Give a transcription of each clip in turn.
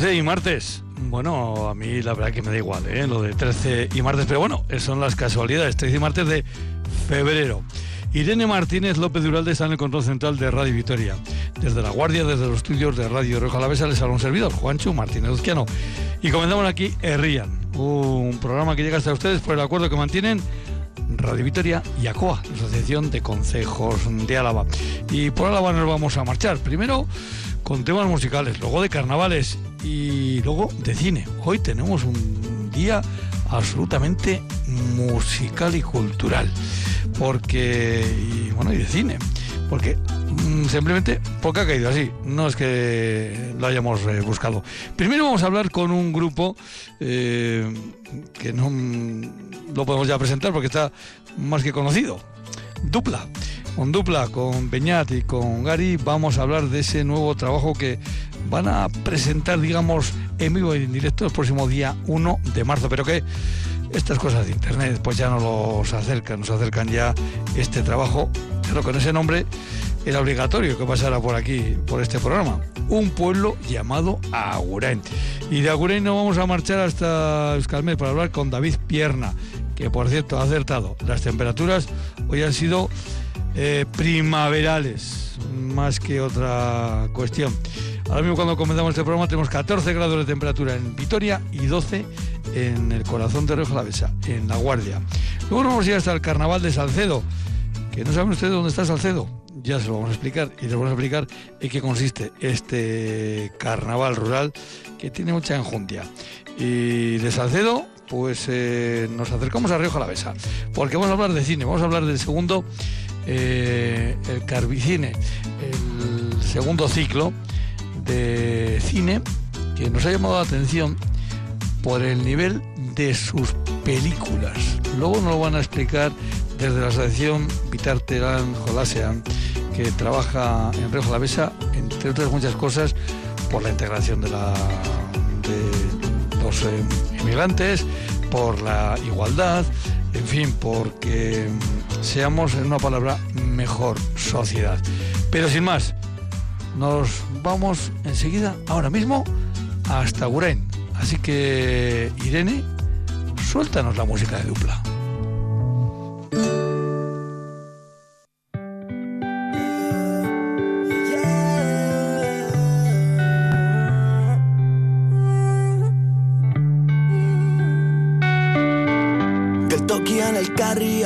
13 y martes. Bueno, a mí la verdad que me da igual, ¿eh? lo de 13 y martes, pero bueno, son las casualidades, 13 y martes de febrero. Irene Martínez López Duralde está en el control central de Radio Victoria. Desde La Guardia, desde los estudios de Radio Roja Alavesa, les habla un servidor, Juancho Martínez Uzquiano. Y comenzamos aquí Errían, un programa que llega hasta ustedes por el acuerdo que mantienen Radio Victoria y ACOA, Asociación de Consejos de Álava. Y por Álava nos vamos a marchar. Primero con temas musicales, luego de carnavales y luego de cine. Hoy tenemos un día absolutamente musical y cultural, porque y bueno y de cine, porque mm, simplemente porque ha caído así, no es que lo hayamos eh, buscado. Primero vamos a hablar con un grupo eh, que no mm, lo podemos ya presentar porque está más que conocido, Dupla. Con Dupla, con Beñat y con Gary vamos a hablar de ese nuevo trabajo que van a presentar, digamos, en vivo y en directo el próximo día 1 de marzo, pero que estas cosas de internet pues ya no los acercan, nos acercan ya este trabajo, pero con ese nombre era obligatorio que pasara por aquí, por este programa. Un pueblo llamado Agurain. Y de Agurain nos vamos a marchar hasta Euskalmet para hablar con David Pierna, que por cierto ha acertado. Las temperaturas hoy han sido eh, primaverales, más que otra cuestión. Ahora mismo cuando comenzamos este programa tenemos 14 grados de temperatura en Vitoria y 12 en el corazón de Río Jalavesa, en La Guardia. Luego nos vamos a ir hasta el Carnaval de Salcedo, que no saben ustedes dónde está Salcedo. Ya se lo vamos a explicar y les vamos a explicar en qué consiste este carnaval rural que tiene mucha enjundia. Y de Salcedo, pues eh, nos acercamos a Río Jalavesa, porque vamos a hablar de cine, vamos a hablar del segundo eh, el Carbicine, el segundo ciclo de cine que nos ha llamado la atención por el nivel de sus películas. Luego nos lo van a explicar desde la asociación Vitar Terán Jolasean, que trabaja en Río Jalavesa, entre otras muchas cosas, por la integración de, la, de los eh, inmigrantes, por la igualdad, en fin, porque seamos, en una palabra, mejor sociedad. Pero sin más, nos vamos enseguida, ahora mismo, hasta Guren. Así que, Irene, suéltanos la música de dupla.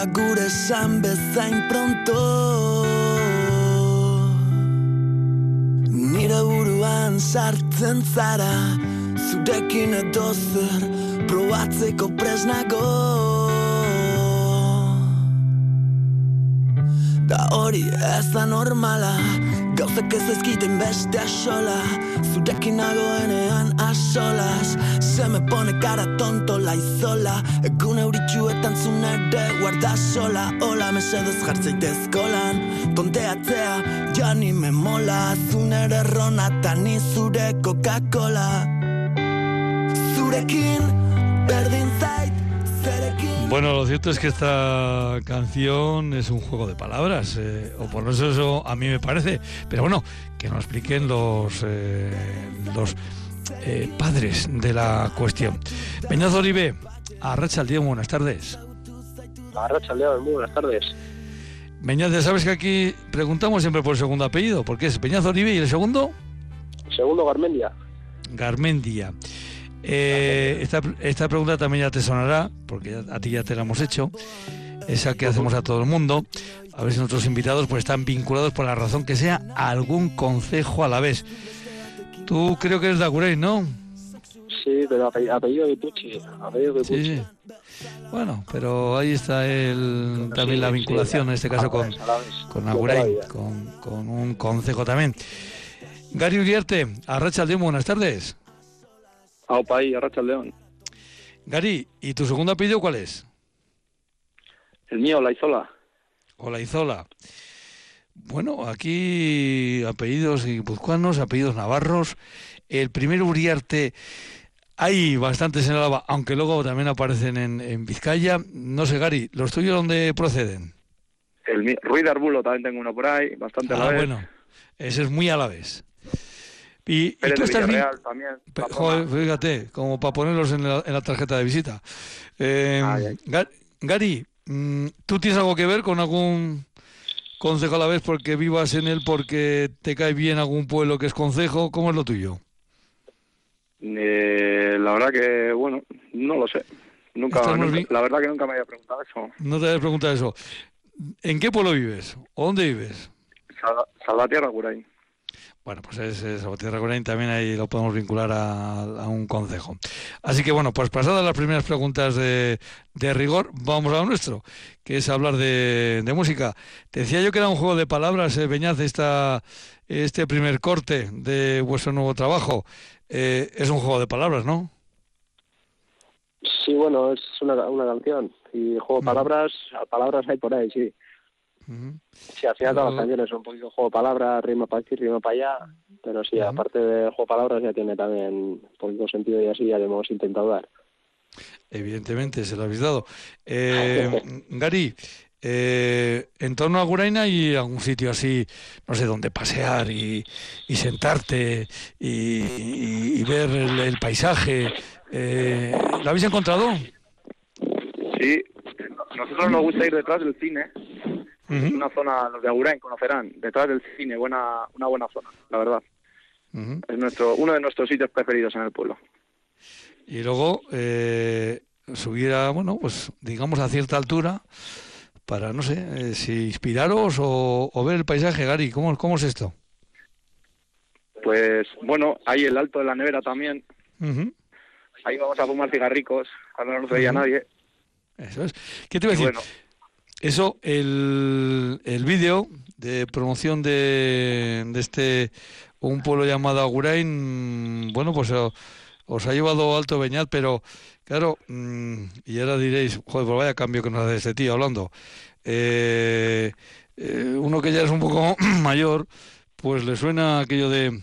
Geltokian gure esan bezain pronto. Nire buruan sartzen zara Zurekin edo zer probatzeko presnago. Da hori ez da normala Gauzak ez ezkiten beste asola Zurekin nagoenean asolas Se me pone cara tonto la izola Egun euritxuetan zunere guarda sola. Hola mesedez jartzeitez kolan Tonteatzea jani me mola. Zunere rona eta ni zure Coca-Cola. Zurekin berdin zait Bueno, lo cierto es que esta canción es un juego de palabras, eh, o por eso eso a mí me parece. Pero bueno, que nos expliquen los, eh, los eh, padres de la cuestión. Peñazo Oribe, a Racha León, buenas tardes. A Racha León, muy buenas tardes. Beñaz, ya sabes que aquí preguntamos siempre por el segundo apellido, porque es Peñazo Oribe y el segundo, Segundo, Garmendia. Garmendia. Eh, esta, esta pregunta también ya te sonará, porque a ti ya te la hemos hecho, esa que hacemos a todo el mundo, a ver si nuestros invitados pues están vinculados por la razón que sea a algún concejo a la vez. Tú creo que eres de Agurey, ¿no? Sí, pero ape- apellido de Pucci. Apellido de Sí, Pucci. sí. Bueno, pero ahí está el, también la vinculación, en este caso con, con Agurey, con, con un concejo también. Gary Uriarte, Arracha León, buenas tardes. Aupa y a Racha León. Gary, ¿y tu segundo apellido cuál es? El mío, Laizola. Hola Izola. Bueno, aquí apellidos guipuzcoanos, apellidos navarros. El primer Uriarte, hay bastantes en Álava, aunque luego también aparecen en, en Vizcaya. No sé, Gary, ¿los tuyos dónde proceden? El Ruiz de Arbulo también tengo uno por ahí, bastante a la Ah, vez. bueno, ese es muy a la vez. Y, Pérez tú estás bien. También. Joder, fíjate, como para ponerlos en la, en la tarjeta de visita. Eh, Ay, ay. Gar- Gary, mm, ¿tú tienes algo que ver con algún concejo a la vez porque vivas en él, porque te cae bien algún pueblo que es concejo? ¿Cómo es lo tuyo? Eh, la verdad que, bueno, no lo sé. Nunca, la verdad que nunca me había preguntado eso. No te habías preguntado eso. ¿En qué pueblo vives? ¿O dónde vives? Sal- Salvatierra, Curain. Bueno, pues es, es Salvatierra también ahí lo podemos vincular a, a un concejo. Así que bueno, pues pasadas las primeras preguntas de, de rigor, vamos a lo nuestro, que es hablar de, de música. Te decía yo que era un juego de palabras, eh, Beñaz, esta, este primer corte de vuestro nuevo trabajo. Eh, es un juego de palabras, ¿no? Sí, bueno, es una, una canción. Y juego de palabras, palabras hay por ahí, sí. Ujú. Sí, al final todas las canciones son un poquito juego de palabras, rima para aquí, rima para allá. Pero sí, aparte del juego de palabras ya tiene también un poquito sentido y así ya le hemos intentado dar. Evidentemente, se lo habéis dado. Eh, Gary, eh, en torno a Guraina y algún sitio así, no sé, donde pasear y, y sentarte y, y- y ver el, el paisaje. Eh, ¿Lo habéis encontrado? Sí, nosotros nos gusta ir detrás del cine. Una zona, los de Agurain conocerán, detrás del cine, buena, una buena zona, la verdad. Es nuestro, uno de nuestros sitios preferidos en el pueblo. Y luego eh, subir a, bueno, pues digamos a cierta altura para, no sé, eh, si inspiraros o, o ver el paisaje, Gary. ¿Cómo, cómo es esto? Pues bueno, hay el alto de la nevera también. Ahí vamos a fumar cigarricos, cuando no nos veía nadie. Eso es. ¿Qué te iba a decir? bueno, Eso, el, el vídeo de promoción de, de este, un pueblo llamado Agurain, bueno, pues eh, os ha llevado alto Beñat, pero claro, mm, y ahora diréis, joder, pues vaya cambio que nos hace este tío hablando. Eh, eh, uno que ya es un poco mayor, pues le suena aquello de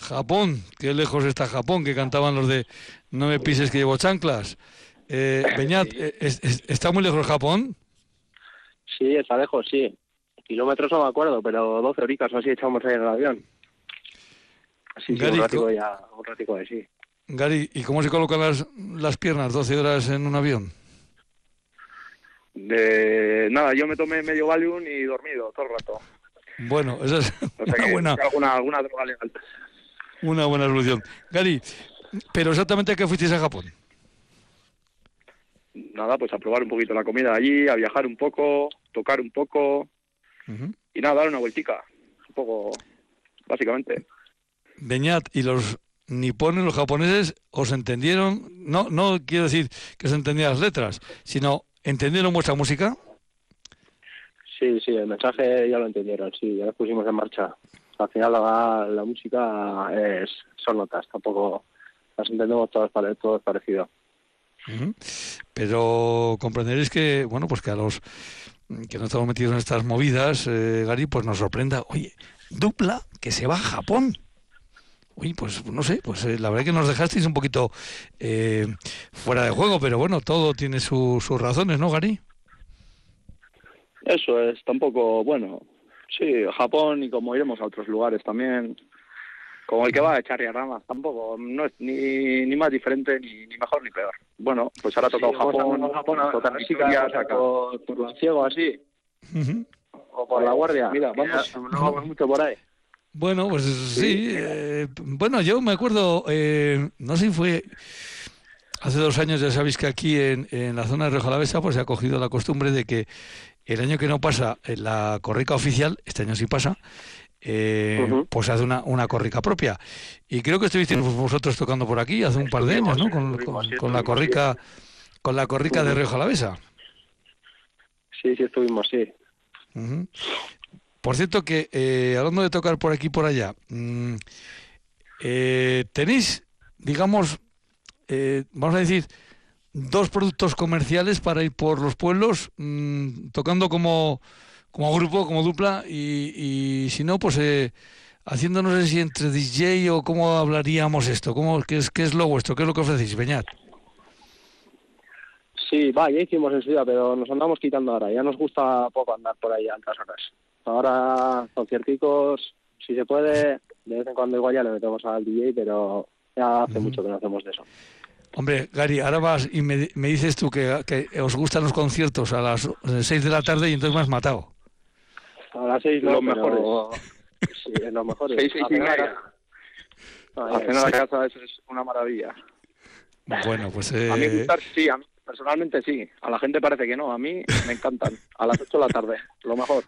Japón, qué lejos está Japón, que cantaban los de No me pises que llevo chanclas. Eh, Beñat, eh, ¿es- es- ¿está muy lejos Japón? Sí, está lejos, sí. Kilómetros no me acuerdo, pero 12 horitas o así echamos ahí en el avión. Sí, sí, Gary, un ratico co- ya, un ratico de sí. Gary, ¿y cómo se colocan las, las piernas 12 horas en un avión? De nada, yo me tomé medio Valium y dormido todo el rato. Bueno, esa es O sea una que buena, alguna, alguna droga legal. una buena solución. Gary, pero exactamente a qué fuisteis a Japón. Nada, pues a probar un poquito la comida allí, a viajar un poco, tocar un poco y nada, dar una vueltica. Un poco, básicamente. Beñat y los nipones, los japoneses, os entendieron, no, no quiero decir que se entendían las letras, sino entendieron vuestra música. Sí, sí, el mensaje ya lo entendieron, sí, ya lo pusimos en marcha. Al final la, la música es, son notas, tampoco las entendemos todas, pare- todos parecido. Ujú. Pero comprenderéis que, bueno, pues que a los que no estamos metidos en estas movidas, eh, Gary, pues nos sorprenda, oye, dupla que se va a Japón. Oye, pues no sé, pues eh, la verdad que nos dejasteis un poquito eh, fuera de juego, pero bueno, todo tiene su- sus razones, ¿no, Gary? Eso es, tampoco, bueno, sí, Japón y como iremos a otros lugares también, como el que va a echar ramas, tampoco, no es ni, ni más diferente, ni, ni mejor ni peor. Bueno, pues ahora ha tocado Japón, Japón, a, tocar a caemos saca- por, por lo ciego así, o por la guardia. Mira, que vamos, no vamos mucho por ahí. Bueno, pues sí. eh, bueno, yo me acuerdo, eh, no sé si fue hace dos años, ya sabéis que aquí en, en la zona de Rioja Alavesa pues se ha cogido la costumbre de que el año que no pasa en la corrica oficial, este año sí pasa, eh, pues hace una, una corrica propia. Y creo que estuvisteis vosotros tocando por aquí hace un par de años, ¿no? Con, con- con la corrica, con la corrica de Rioja Alavesa. Sí, sí estuvimos, sí. Por cierto que, eh, hablando de tocar por aquí y por allá, mm, eh, tenéis, digamos, eh, vamos a decir, dos productos comerciales para ir por los pueblos, mm, tocando como, como grupo, como dupla, y, y si no, pues eh, haciendo, no sé si entre DJ o cómo hablaríamos esto, cómo, qué, es, qué es lo vuestro, qué es lo que ofrecéis, Beñat. Sí, va, ya hicimos en su día, pero nos andamos quitando ahora. Ya nos gusta poco andar por ahí a altas horas. Ahora concierticos si se puede, de vez en cuando igual ya le metemos al DJ, pero ya hace mucho que no hacemos de eso. Hombre, Gary, ahora vas y me, me dices tú que, que os gustan los conciertos a las 6 de la tarde y entonces me has matado. A las seis no, Los pero- mejores. Sí, en los mejores. Seis, seis y media. a- A cenar a casa eso es una maravilla. Bueno, pues A mí eh, gustar sí, a mí personalmente sí. A la gente parece que no, a mí me encantan. A las 8 de la tarde, lo mejor.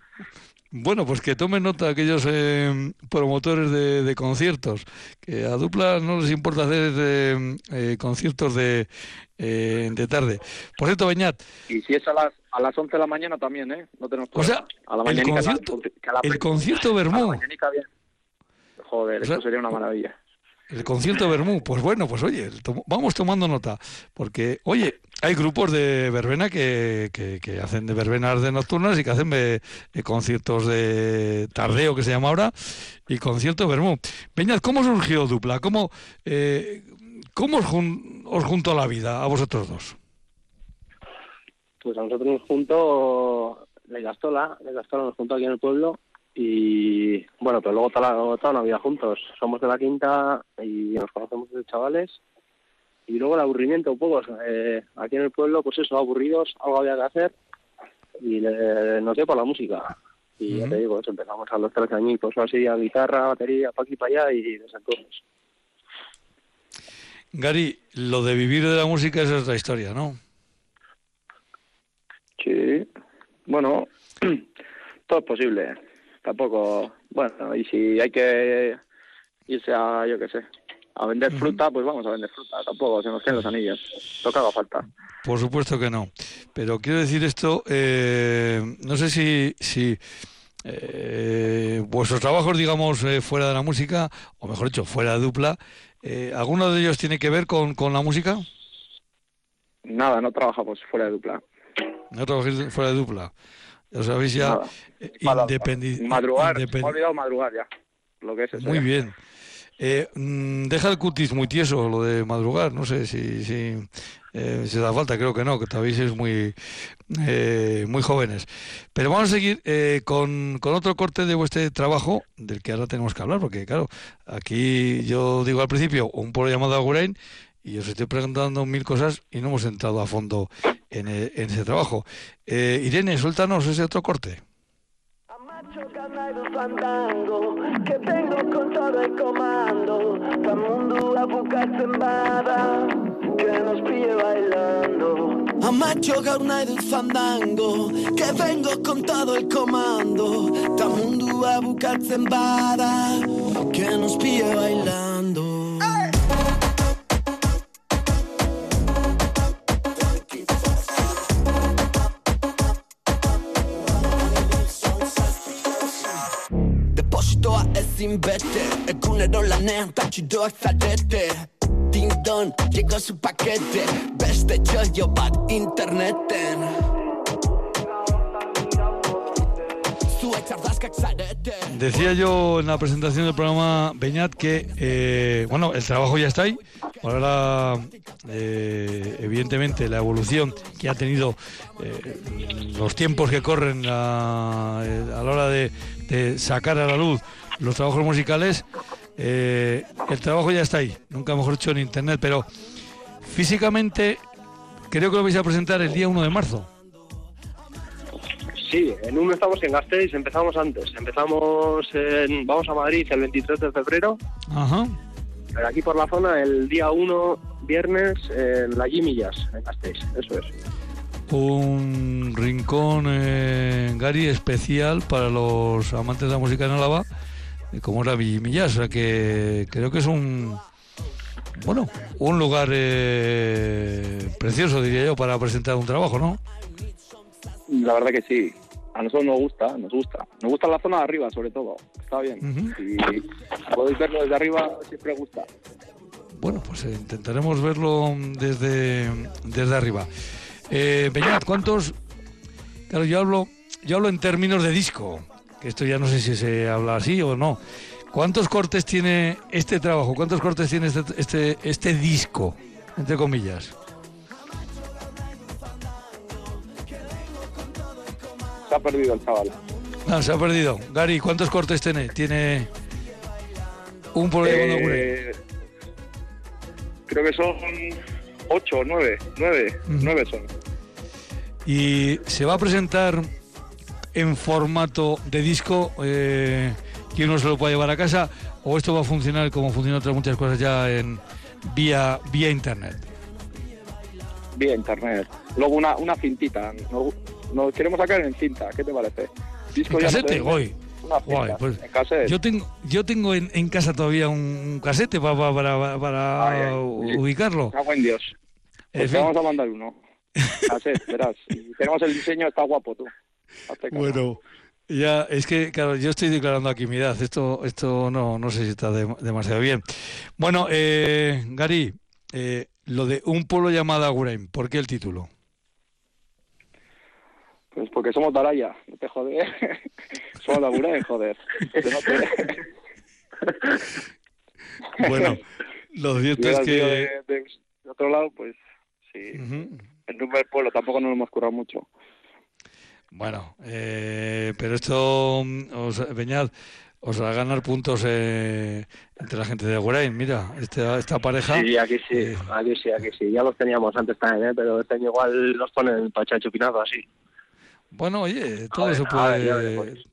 bueno, pues que tomen nota aquellos eh, promotores de, de conciertos, que a Dupla no les importa hacer eh, eh, conciertos de, eh, de tarde. Por cierto, Beñat, Y si es a las a las 11 de la mañana también, ¿eh? No tenemos O sea, problema. a la el concierto- que a la- el concierto Bermú. Joder, O sea- esto sería una maravilla. El concierto Bermú, pues bueno, pues oye, tom- vamos tomando nota, porque oye, hay grupos de verbena que, que, que hacen de verbenas de nocturnas y que hacen conciertos de tardeo, que se llama ahora, y concierto Bermú. Peñaz, ¿cómo surgió Dupla? ¿Cómo, eh, cómo os, jun- os juntó la vida a vosotros dos? Pues a nosotros nos juntó la Gastola, la Gastola nos juntó aquí en el pueblo y bueno, pero luego toda, la, toda vida juntos. Somos de la quinta y nos conocemos desde chavales y luego el aburrimiento un poco. eh, aquí en el pueblo, pues eso, aburridos, algo había que hacer y le- nos dio por la música. Y ya Ujú. te digo, eso, empezamos a los 13 añitos así, a guitarra, batería, pa' aquí para allá y desde entonces. Gary, lo de vivir de la música es otra historia, ¿no? Sí. Bueno, todo es posible. Tampoco, bueno, y si hay que irse a, yo qué sé, a vender fruta, pues vamos a vender fruta. Tampoco se nos queden los anillos. Lo que haga falta. Por supuesto que no. Pero quiero decir esto, eh, no sé si, si eh, vuestros trabajos, digamos, eh, fuera de la música, o mejor dicho, fuera de dupla, eh, ¿alguno de ellos tiene que ver con, con la música? Nada, no trabajamos fuera de dupla. No trabajáis fuera de dupla. Os habéis ya Nada. eh, independi- Madrugar, me olvidado madrugar ya. Lo que es eso. Muy ya. bien. Eh, mm, deja el cutis muy tieso, lo de madrugar. No sé si, si, eh, si da falta, creo que no, que todavía sois muy, eh, muy jóvenes. Pero vamos a seguir eh, con, con otro corte de vuestro trabajo, del que ahora tenemos que hablar, porque claro, aquí yo digo al principio un pueblo llamado Agurain y os estoy preguntando mil cosas y no hemos entrado a fondo en, e- en ese trabajo. Eh, Irene, suéltanos ese otro corte. Fandango Que vengo con todo el comando Pa' mundo a buscar sembada Que nos pille bailando Amacho gaur dut fandango Que vengo con todo el comando Ta mundua bukatzen bada Que nos pille bailando Decía yo en la presentación del programa Beñat que, eh, bueno, el trabajo ya está ahí. Ahora, eh, evidentemente, la evolución que ha tenido eh, los tiempos que corren a, la hora de sacar a la luz los trabajos musicales, eh, el trabajo ya está ahí. Nunca mejor dicho en internet, pero físicamente creo que lo vais a presentar el día 1 de marzo. Sí, en uno estamos en Gasteiz, empezamos antes. Empezamos en, vamos a Madrid el 23 de febrero, Ajá. pero aquí por la zona el día 1, viernes, en la Jimillas, en Gasteiz, eso es. un rincón, eh, Gary, especial para los amantes de la música en Álava, como era Villimillas, o sea que creo que es un, bueno, un lugar eh, precioso, diría yo, para presentar un trabajo, ¿no? La verdad que sí. A nosotros nos gusta, nos gusta. Nos gusta la zona de arriba, sobre todo. Está bien. Ujú. Y podéis verlo desde arriba, siempre gusta. Bueno, pues eh, intentaremos verlo desde, desde arriba. Eh, Beñat, ¿cuántos? Claro, yo hablo, yo hablo en términos de disco, que esto ya no sé si se habla así o no. ¿Cuántos cortes tiene este trabajo? ¿Cuántos cortes tiene este, este, este disco, entre comillas? Se ha perdido el chaval. Ah, se ha perdido. Gary, ¿cuántos cortes tiene? Tiene Un Agurain. Eh, creo que son ocho o nueve, nueve, nueve son. Y se va a presentar en formato de disco eh, que uno se lo pueda llevar a casa o esto va a funcionar como funcionan otras muchas cosas ya en vía vía internet. Vía internet. Luego una, una cintita. Nos, nos queremos sacar en cinta, ¿qué te parece? Disco ya no casete, se vende. hoy. Una cinta, Guay, pues. Yo tengo yo tengo en, en casa todavía un, casete pa- pa- para, para, Ay, ay, sí. ubicarlo. Cago en Dios. Pues te vamos a mandar uno. Cassette, verás. Y tenemos el diseño, está guapo tú. Bueno, ya es que, claro, yo estoy declarando aquí mi edad. Esto, esto no, no sé si está de- demasiado bien. Bueno, eh, Gary, eh, lo de un pueblo llamado Agurain, ¿por qué el título? Pues porque somos de Araya, no te jodes. somos de Agurain, joder. Bueno, lo cierto es que... de, de- de otro lado, pues sí. Ujú. El nombre del pueblo tampoco nos lo hemos currado mucho. Bueno, eh, pero esto, mm, os, Beñat, os va a ganar puntos eh, entre la gente de Agurain. Mira, esta, esta pareja... Sí, aquí sí, Eh. aquí sí, aquí sí. Ya los teníamos antes también, ¿eh? pero este año igual nos ponen para echar chupinazo así. Bueno, oye, todo ver, se ver, puede,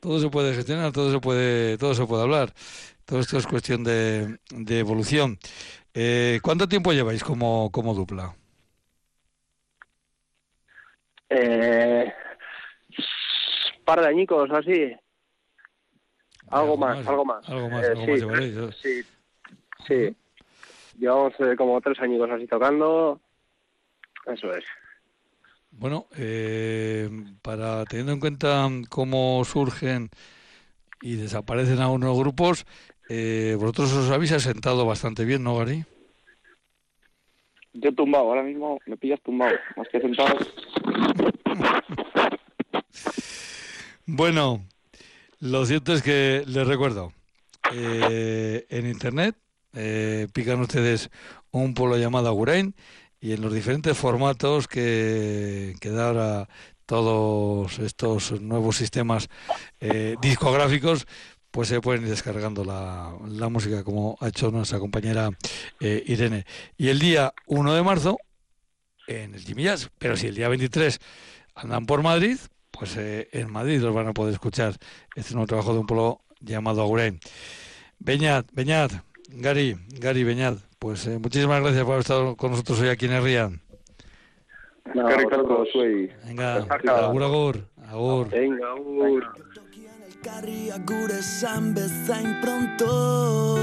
todo se puede gestionar, todo se puede, todo se puede hablar. Todo esto es cuestión de, de evolución. Eh, ¿Cuánto tiempo lleváis como, como dupla? Eh, par de añicos así. Algo más, algo más. Algo más, Eh, algo sí, más llevaréis. Sí, sí. Llevamos eh, como tres añicos así tocando. Eso es. Bueno, eh, para teniendo en cuenta cómo surgen y desaparecen algunos grupos, eh, vosotros os habéis asentado bastante bien, ¿no, Gary? Yo tumbado, ahora mismo me pillas tumbado, más que sentado. Bueno, lo cierto es que les recuerdo, eh, en internet eh, pican ustedes un pueblo llamado Agurain y en los diferentes formatos que, que todos estos nuevos sistemas eh, discográficos, pues se pueden ir descargando la, la música como ha hecho nuestra compañera eh, Irene. Y el día 1 de marzo, en el Jimmy Jazz, pero si el día 23 andan por Madrid, pues eh, en Madrid los van a poder escuchar. Este nuevo trabajo de un pueblo llamado Agurain. Beñat, Beñat, Gary, Gary Beñat, pues eh, muchísimas gracias por haber estado con nosotros hoy aquí en. No, soy. Venga, agur, agur, agur. Venga, ur. Elkarria gure esan bezain pronto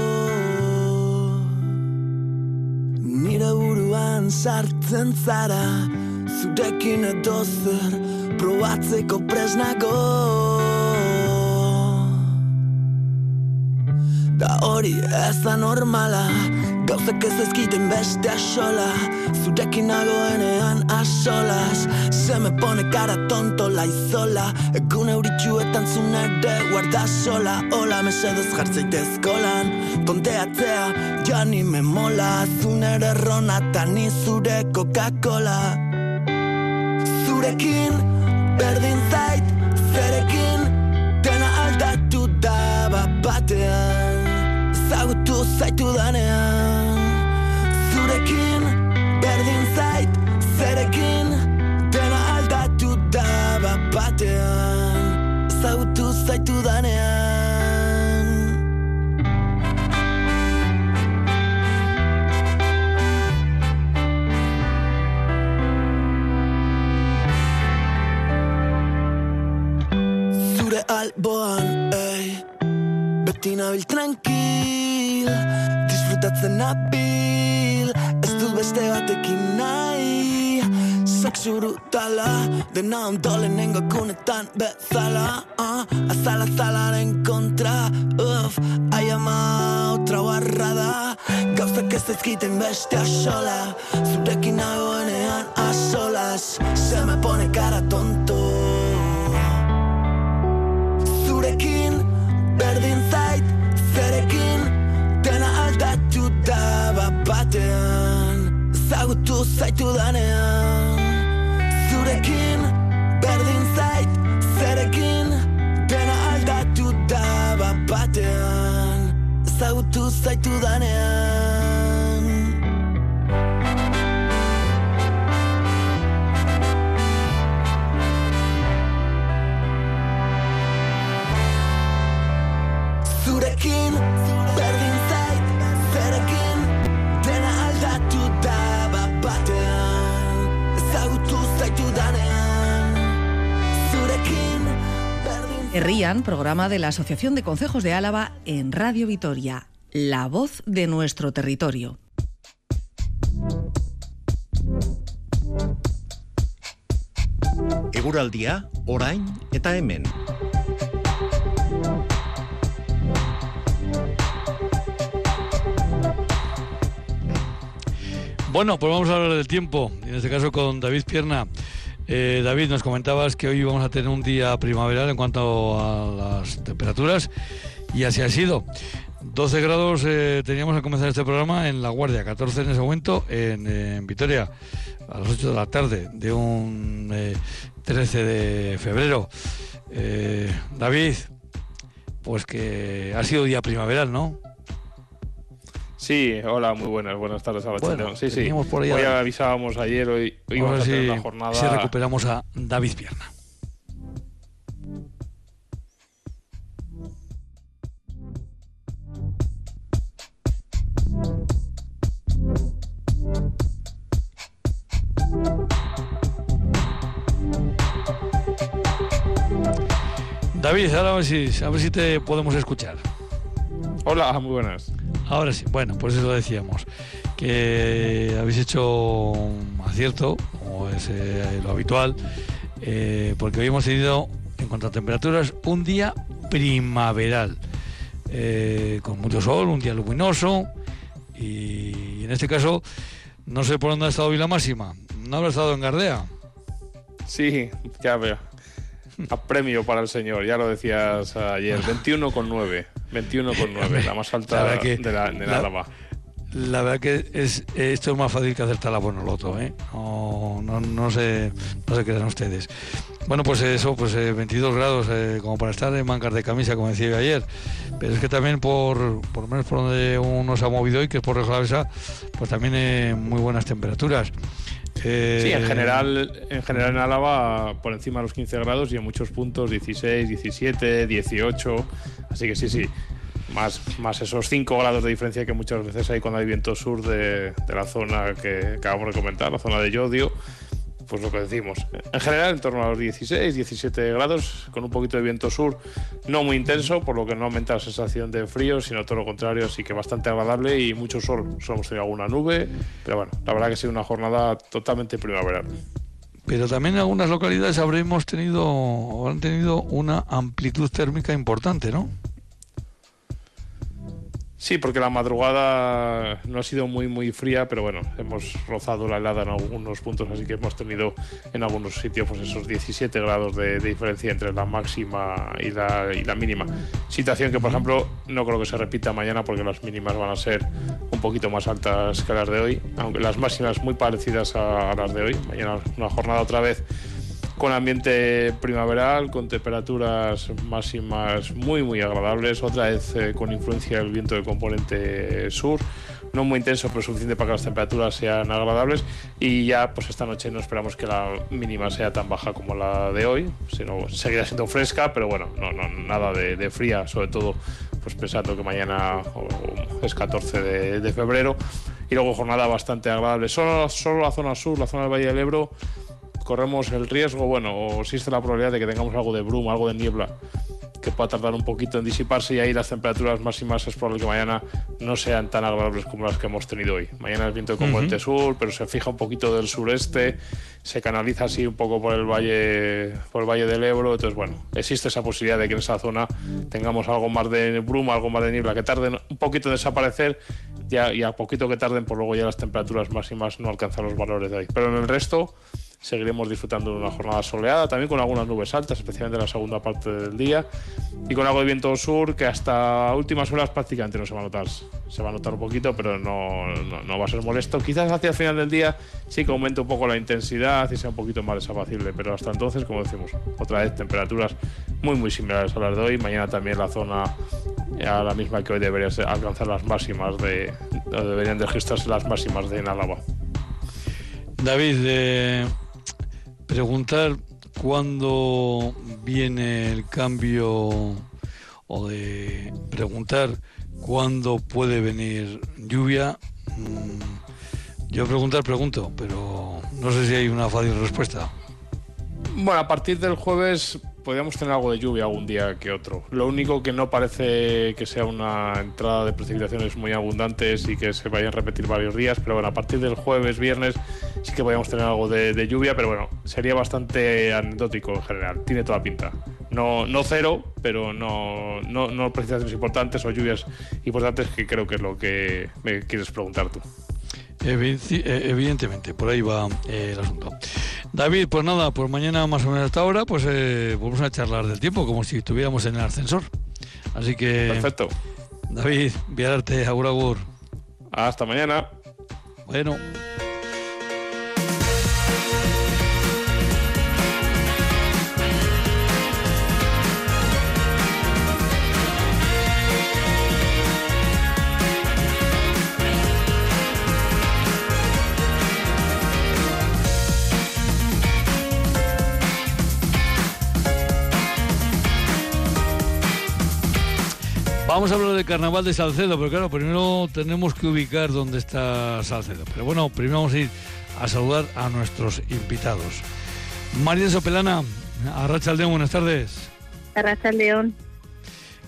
Nire buruan sartzen zara Zurekin edo zer probatzeko presnago Da hori ez da normala. Gauzak ez ezkiten beste asola Zurekin nagoenean asolas Se me pone cara tonto laizola Egun euritxuetan zun ere guarda sola. Hola mesedez jartzeitez kolan Tonteatzea ja ni me mola. Zun ere rona ni zure Coca-Cola. Zurekin berdin zait Zerekin dena aldatu da bat batean. Zagutu zaitu danean Zurekin berdin zait Zerekin dena aldatu da bat batean. Zagutu zaitu danean alboan, ei Beti nabil tranquil Disfrutatzen nabil Ez dut beste batekin nahi. Sexu brutala Dena ondo lehenengo kunetan bezala. Uh, Azala zalaren kontra Uf, ai ama otra guarrada Gauzak ez ezkiten beste asola Zurekin nagoenean asolas Se me pone cara tonto berdin zait zerekin dena aldatu da bat batean. Zagutu zaitu danean zurekin berdin zait zerekin dena aldatu da bat batean. Ezagutu zaitu danean Herrían, programa de la Asociación de Concejos de Álava en Radio Vitoria, la voz de nuestro territorio. Eguraldia, orain eta hemen. Bueno, pues vamos a hablar del tiempo, en este caso con David Pierna. Eh, David, nos comentabas que hoy vamos a tener un día primaveral en cuanto a las temperaturas y así ha sido. 12 grados eh, teníamos al comenzar este programa en La Guardia, 14 en ese momento en, Vitoria, a las 8 de la tarde de un eh, 13 de febrero. Eh, David, pues que ha sido día primaveral, ¿no? Sí, hola, muy buenas, buenas tardes a Bueno, Sí, sí. por ahí Hoy a- avisábamos ayer, hoy, hoy Vamos a a tener ver una si, jornada. si recuperamos a David Pierna. David, ahora a ver si, a ver si te podemos escuchar. Hola, muy buenas. Ahora sí, bueno, pues eso decíamos, que habéis hecho un acierto, como es eh, lo habitual, eh, porque hoy hemos tenido, en cuanto a temperaturas, un día primaveral, eh, con mucho sol, un día luminoso, y en este caso, no sé por dónde ha estado hoy la máxima, no habrá estado en Gardea. Sí, ya veo. A premio para el señor, ya lo decías ayer. 21,9. 21,9, la más La alta verdad que de la, de la- Álava. La verdad que es esto es más fácil que acertar la Bonoloto, ¿eh? No, no, no se no se crean ustedes. Bueno, pues eso, pues eh, 22 grados, eh, como para estar en mangas de camisa, como decía yo ayer. Pero es que también por, por lo menos por donde uno se ha movido hoy, que es por Rioja pues también eh, muy buenas temperaturas. Eh, Sí, en general, en general en Álava por encima de los 15 grados y en muchos puntos 16, 17, 18. Así que sí, sí. Más, más esos 5 grados de diferencia que muchas veces hay cuando hay viento sur de, de la zona que acabamos de comentar, la zona de Yodio. Pues lo que decimos. En general, en torno a los 16, 17 grados, con un poquito de viento sur, no muy intenso, por lo que no aumenta la sensación de frío, sino todo lo contrario, así que bastante agradable y mucho sol. Solo hemos tenido alguna nube, pero bueno, la verdad que ha sido una jornada totalmente primaveral. Pero también en algunas localidades habremos tenido, han tenido una amplitud térmica importante, ¿no? Sí, porque la madrugada no ha sido muy muy fría, pero bueno, hemos rozado la helada en algunos puntos, así que hemos tenido en algunos sitios pues esos 17 grados de, diferencia entre la máxima y la, y la mínima. Situación que, por ejemplo, no creo que se repita mañana porque las mínimas van a ser un poquito más altas que las de hoy, aunque las máximas muy parecidas a, a las de hoy. Mañana una jornada otra vez con ambiente primaveral, con temperaturas máximas muy muy agradables, otra vez eh, con influencia del viento de componente sur, no muy intenso pero suficiente para que las temperaturas sean agradables. Y ya pues esta noche no esperamos que la mínima sea tan baja como la de hoy, sino seguirá siendo fresca, pero bueno, no, no nada de, de fría, sobre todo pues pensando que mañana o- o es 14 de, de febrero. Y luego jornada bastante agradable. Solo, solo la zona sur, la zona del Valle del Ebro, corremos el riesgo, bueno, o existe la probabilidad de que tengamos algo de bruma, algo de niebla, que pueda tardar un poquito en disiparse y ahí las temperaturas máximas es probable que mañana no sean tan agradables como las que hemos tenido hoy. Mañana es viento de componente sur, pero se fija un poquito del sureste, se canaliza así un poco por el valle, por el valle del Ebro, entonces bueno, existe esa posibilidad de que en esa zona tengamos algo más de bruma, algo más de niebla, que tarden un poquito en desaparecer ya, y a poquito que tarden, por luego ya las temperaturas máximas no alcanzan los valores de hoy. Pero en el resto seguiremos disfrutando de una jornada soleada, también con algunas nubes altas, especialmente en la segunda parte del día, y con algo de viento sur que hasta últimas horas prácticamente no se va a notar. Se va a notar un poquito, pero no, no, no va a ser molesto. Quizás hacia el final del día sí que aumente un poco la intensidad y sea un poquito más desapacible, pero hasta entonces, como decimos, otra vez temperaturas muy muy similares a las de hoy. Mañana también la zona a la misma que hoy debería alcanzar las máximas de, deberían de registrarse las máximas de en Álava. David, eh, preguntar cuándo viene el cambio o de preguntar cuándo puede venir lluvia. mm, Yo preguntar pregunto, pero no sé si hay una fácil respuesta. Bueno, a partir del jueves podríamos tener algo de lluvia algún día que otro. Lo único que no parece que sea una entrada de precipitaciones muy abundantes y que se vayan a repetir varios días, pero bueno, a partir del jueves, viernes sí que podríamos tener algo de, de lluvia, pero bueno, sería bastante anecdótico en general, tiene toda pinta. No, no cero, pero no, no, no precipitaciones importantes o lluvias importantes, que creo que es lo que me quieres preguntar tú. Eh, Evidentemente, por ahí va eh, el asunto. David, pues nada, pues mañana más o menos hasta ahora, pues eh, vamos a charlar del tiempo, como si estuviéramos en el ascensor. Así que, Perfecto. David, viararte, agur agur. Hasta mañana. Bueno. Vamos a hablar del carnaval de Salcedo, pero claro, primero tenemos que ubicar dónde está Salcedo. Pero bueno, primero vamos a ir a saludar a nuestros invitados. María Sopelana, Arracha Aldeón, buenas tardes. Arracha León,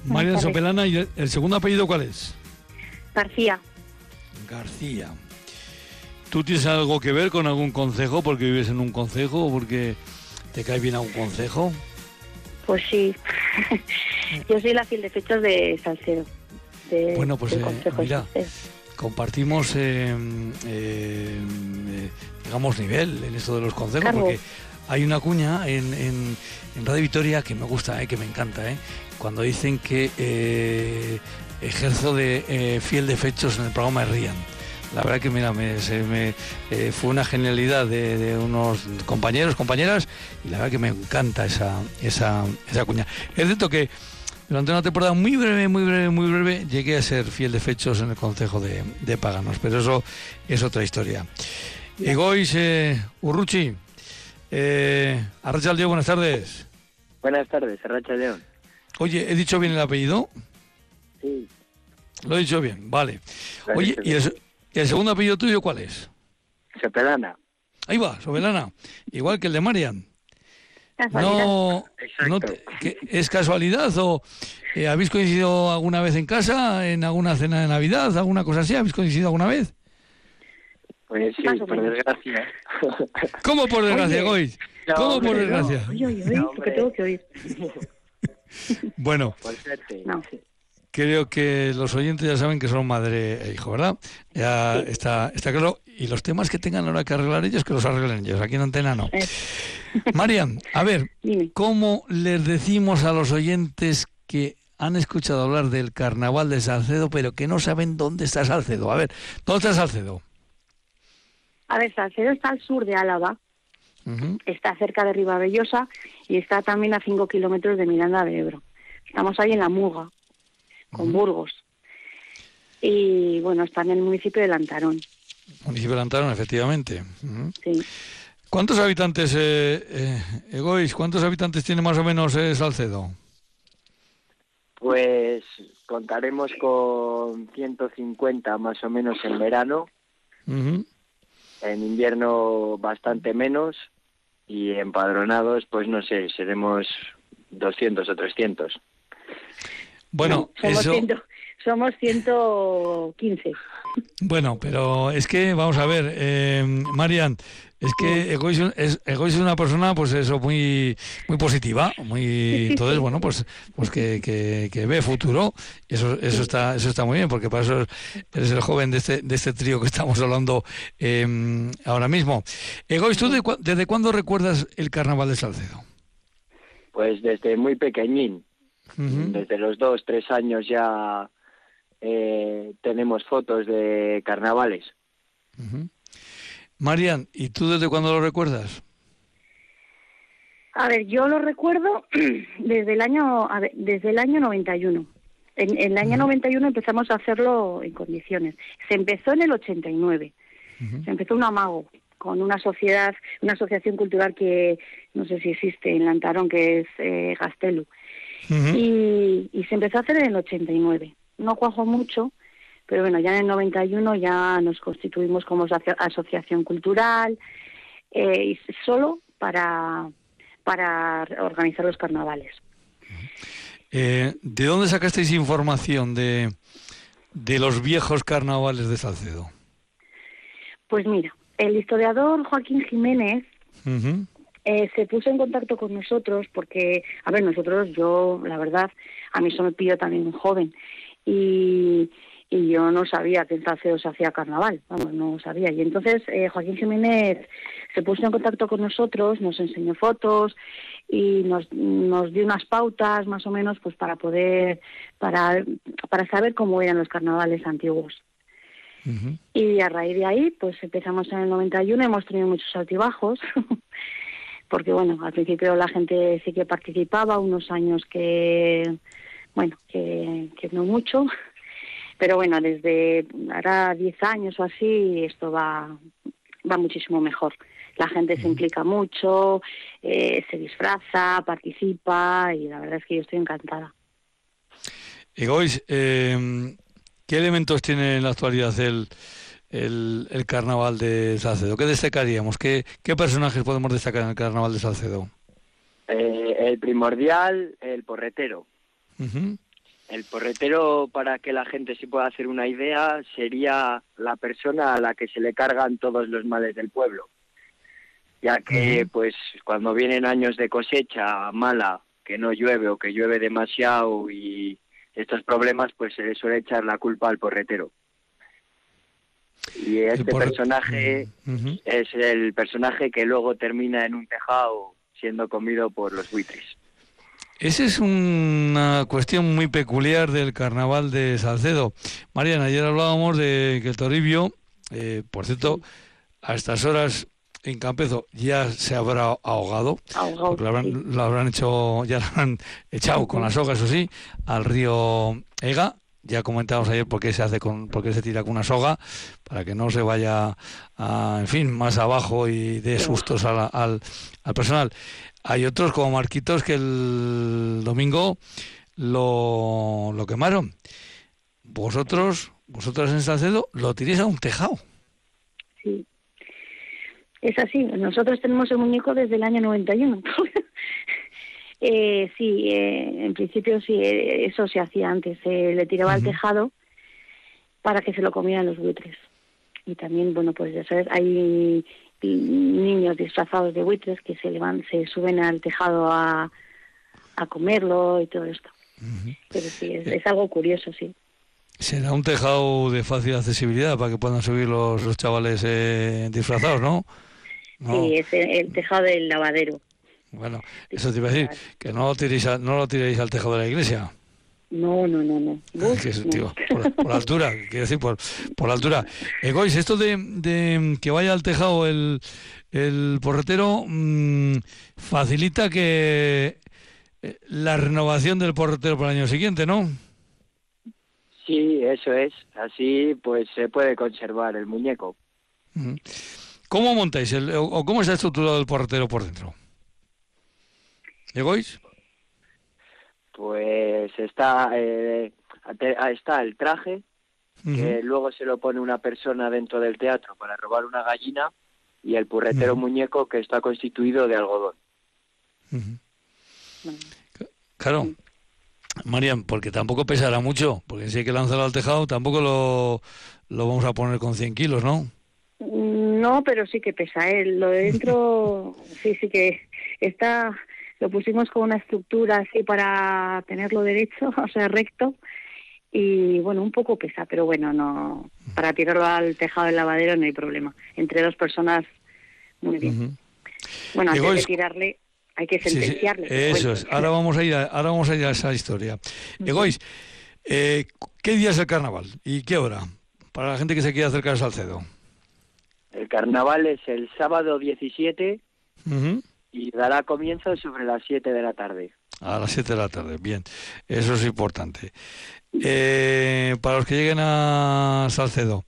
María. Sopelana, ¿y el, segundo apellido cuál es? García. García. ¿Tú tienes algo que ver con algún concejo porque vives en un concejo o porque te cae bien algún concejo? Pues sí. Yo soy la fiel de fechos de Salcedo. De, Bueno, pues, eh, mira, compartimos, eh, eh, digamos, nivel en esto de los consejos, porque hay una cuña en, en- en Radio Victoria que me gusta, eh, que me encanta, eh, cuando dicen que ejerzo de fiel de fechos en el programa de Rian. La verdad que, mira, me, se me, eh, fue una genialidad de, de unos compañeros, compañeras, y la verdad que me encanta esa, esa, esa cuña. Es cierto que durante una temporada muy breve, muy breve, muy breve, llegué a ser fiel de fechos en el Consejo de, de Paganos, pero eso es otra historia. Egois eh, Urruchi, eh, Arrachaldeón, buenas tardes. Buenas tardes, Arracha León. Oye, ¿he dicho bien el apellido? Sí, Lo he dicho bien, vale. Oye, ¿y el, y el segundo apellido tuyo cuál es? Sepelana. Ahí va, Sobelana, igual que el de Marian. No, no te- ¿qué- ¿Es casualidad o eh, habéis coincidido alguna vez en casa, en alguna cena de Navidad, alguna cosa así? ¿Habéis coincidido alguna vez? Pues sí, por desgracia. ¿Cómo por desgracia? No, ¿Cómo por no. desgracia? Oye, oye, oye, No, porque tengo que oír. Bueno, Por suerte. No. Creo que los oyentes ya saben que son madre e hijo, ¿verdad? Ya está, está claro. Y los temas que tengan ahora que arreglar ellos, que los arreglen ellos. Aquí en Antena no. Marian, a ver, Dime. ¿cómo les decimos a los oyentes que han escuchado hablar del carnaval de Salcedo, pero que no saben dónde está Salcedo? A ver, ¿dónde está Salcedo? A ver, Salcedo está al sur de Álava, está cerca de Ribavellosa y está también a 5 kilómetros de Miranda de Ebro. Estamos ahí en la Muga, con Burgos. Y bueno, está en el municipio de Lantarón. Municipio de Lantarón, efectivamente. Sí. ¿Cuántos habitantes, eh, eh, Egois, cuántos habitantes tiene más o menos eh, Salcedo? Pues contaremos con 150 más o menos en verano, en invierno bastante menos y empadronados, pues no sé, seremos 200 o 300. Bueno, somos, eso, ciento- somos 115. bueno, pero es que vamos a ver, eh, Marian, Es que Egois es, Egois es una persona, pues eso, muy muy positiva, muy entonces bueno, pues pues que, que, que ve futuro, y eso eso está eso está muy bien, porque para eso eres el joven de este de este trío que estamos hablando eh, ahora mismo. Egois, ¿tú de desde cuándo recuerdas el carnaval de Salcedo? Pues desde muy pequeñín, Desde los dos, tres años ya eh, tenemos fotos de carnavales. Ujú. Marian, ¿y tú desde cuándo lo recuerdas? A ver, yo lo recuerdo desde el año a ver, desde el año 91. En, en el año 91 empezamos a hacerlo en condiciones. Se empezó en el 89. Se empezó un amago con una sociedad, una asociación cultural que no sé si existe en Lantarón, que es eh, Gastelu. Y, y se empezó a hacer en el 89. No cuajó mucho, pero bueno, ya en el 91 ya nos constituimos como asocia- asociación cultural, eh, y solo para, para organizar los carnavales. Eh, ¿De dónde sacasteis información de, de los viejos carnavales de Salcedo? Pues mira, el historiador Joaquín Jiménez. Eh, se puso en contacto con nosotros porque, a ver, nosotros, yo, la verdad, a mí eso me pidió también un joven y, y yo no sabía que en Salcedo se hacía carnaval, vamos, no sabía. Y entonces eh, Joaquín Jiménez se puso en contacto con nosotros, nos enseñó fotos y nos, nos dio unas pautas más o menos pues para poder, para, para saber cómo eran los carnavales antiguos. Y a raíz de ahí, pues empezamos en el 91, hemos tenido muchos altibajos, porque bueno, al principio la gente sí que participaba, unos años que, bueno, que, que no mucho, pero bueno, desde ahora 10 años o así, esto va, va muchísimo mejor. La gente se implica mucho, eh, se disfraza, participa y la verdad es que yo estoy encantada. Egois, eh, ¿qué elementos tiene en la actualidad el, el, el carnaval de Salcedo? ¿Qué destacaríamos? ¿Qué, ¿Qué personajes podemos destacar en el carnaval de Salcedo? Eh, el primordial, el porretero. El porretero, para que la gente se pueda hacer una idea, sería la persona a la que se le cargan todos los males del pueblo. Ya que, pues, cuando vienen años de cosecha mala, que no llueve o que llueve demasiado y estos problemas, pues se le suele echar la culpa al porretero. Y este personaje Ujú. es el personaje que luego termina en un tejado siendo comido por los buitres. Esa es una cuestión muy peculiar del carnaval de Salcedo. Mariana, ayer hablábamos de que el Toribio, eh, por cierto, a estas horas en Campezo ya se habrá ahogado, Ahogado, porque lo habrán, lo habrán hecho, ya lo han echado con las sogas, eso sí, al río Ega. Ya comentamos ayer por qué se hace con, por qué se tira con una soga, para que no se vaya, a, en fin, más abajo y dé sustos a la- al, al personal. Hay otros como Marquitos que el domingo lo, lo quemaron. Vosotros, vosotros en Salcedo, lo tiréis a un tejado. Sí. Es así. Nosotros tenemos el muñeco desde el año 91. eh, sí, eh, en principio sí, eh, eso se hacía antes. Se le tiraba al tejado para que se lo comieran los buitres. Y también, bueno, pues ya sabes, hay niños disfrazados de buitres que se levan, se suben al tejado a, a comerlo y todo esto. Pero sí, es, es algo curioso, sí. Será un tejado de fácil accesibilidad para que puedan subir los, los chavales eh, disfrazados, ¿no? No. Sí, es el, el tejado del lavadero. Bueno, eso te iba a decir, que no lo tiréis, a- no lo tiréis al tejado de la iglesia. No, no, no, no. Uf, que es, no. tío, por, por la altura, quiero decir, por, por la altura. Egois, esto de, de que vaya al tejado el, el porretero mm, facilita que eh, la renovación del porretero para el año siguiente, ¿no? Sí, eso es. Así pues se puede conservar el muñeco. ¿Cómo montáis el, o, o cómo está estructurado el porretero por dentro? ¿Egois? Pues está eh, ah, está el traje que luego se lo pone una persona dentro del teatro para robar una gallina y el purretero muñeco que está constituido de algodón. Claro. Marian, porque tampoco pesará mucho, porque si hay que lanzarlo al tejado, tampoco lo, lo vamos a poner con 100 kilos, ¿no? Mm, No, pero sí que pesa. ¿eh? Lo de dentro, sí, sí que está. Lo pusimos con una estructura así para tenerlo derecho, o sea, recto. Y bueno, un poco pesa, pero bueno, no. Para tirarlo al tejado del lavadero no hay problema. Entre dos personas, muy bien. Bueno, antes de tirarle, hay que Sí, sí, sentenciarle. te eso es. Ahora vamos a ir a, ahora vamos a ir a esa historia. Egois, eh, ¿qué día es el carnaval y qué hora? Para la gente que se quiera acercar a Salcedo. El carnaval es el sábado 17 Ujú. Y dará comienzo sobre las 7 de la tarde. A las 7 de la tarde, bien. Eso es importante. Eh, para los que lleguen a Salcedo,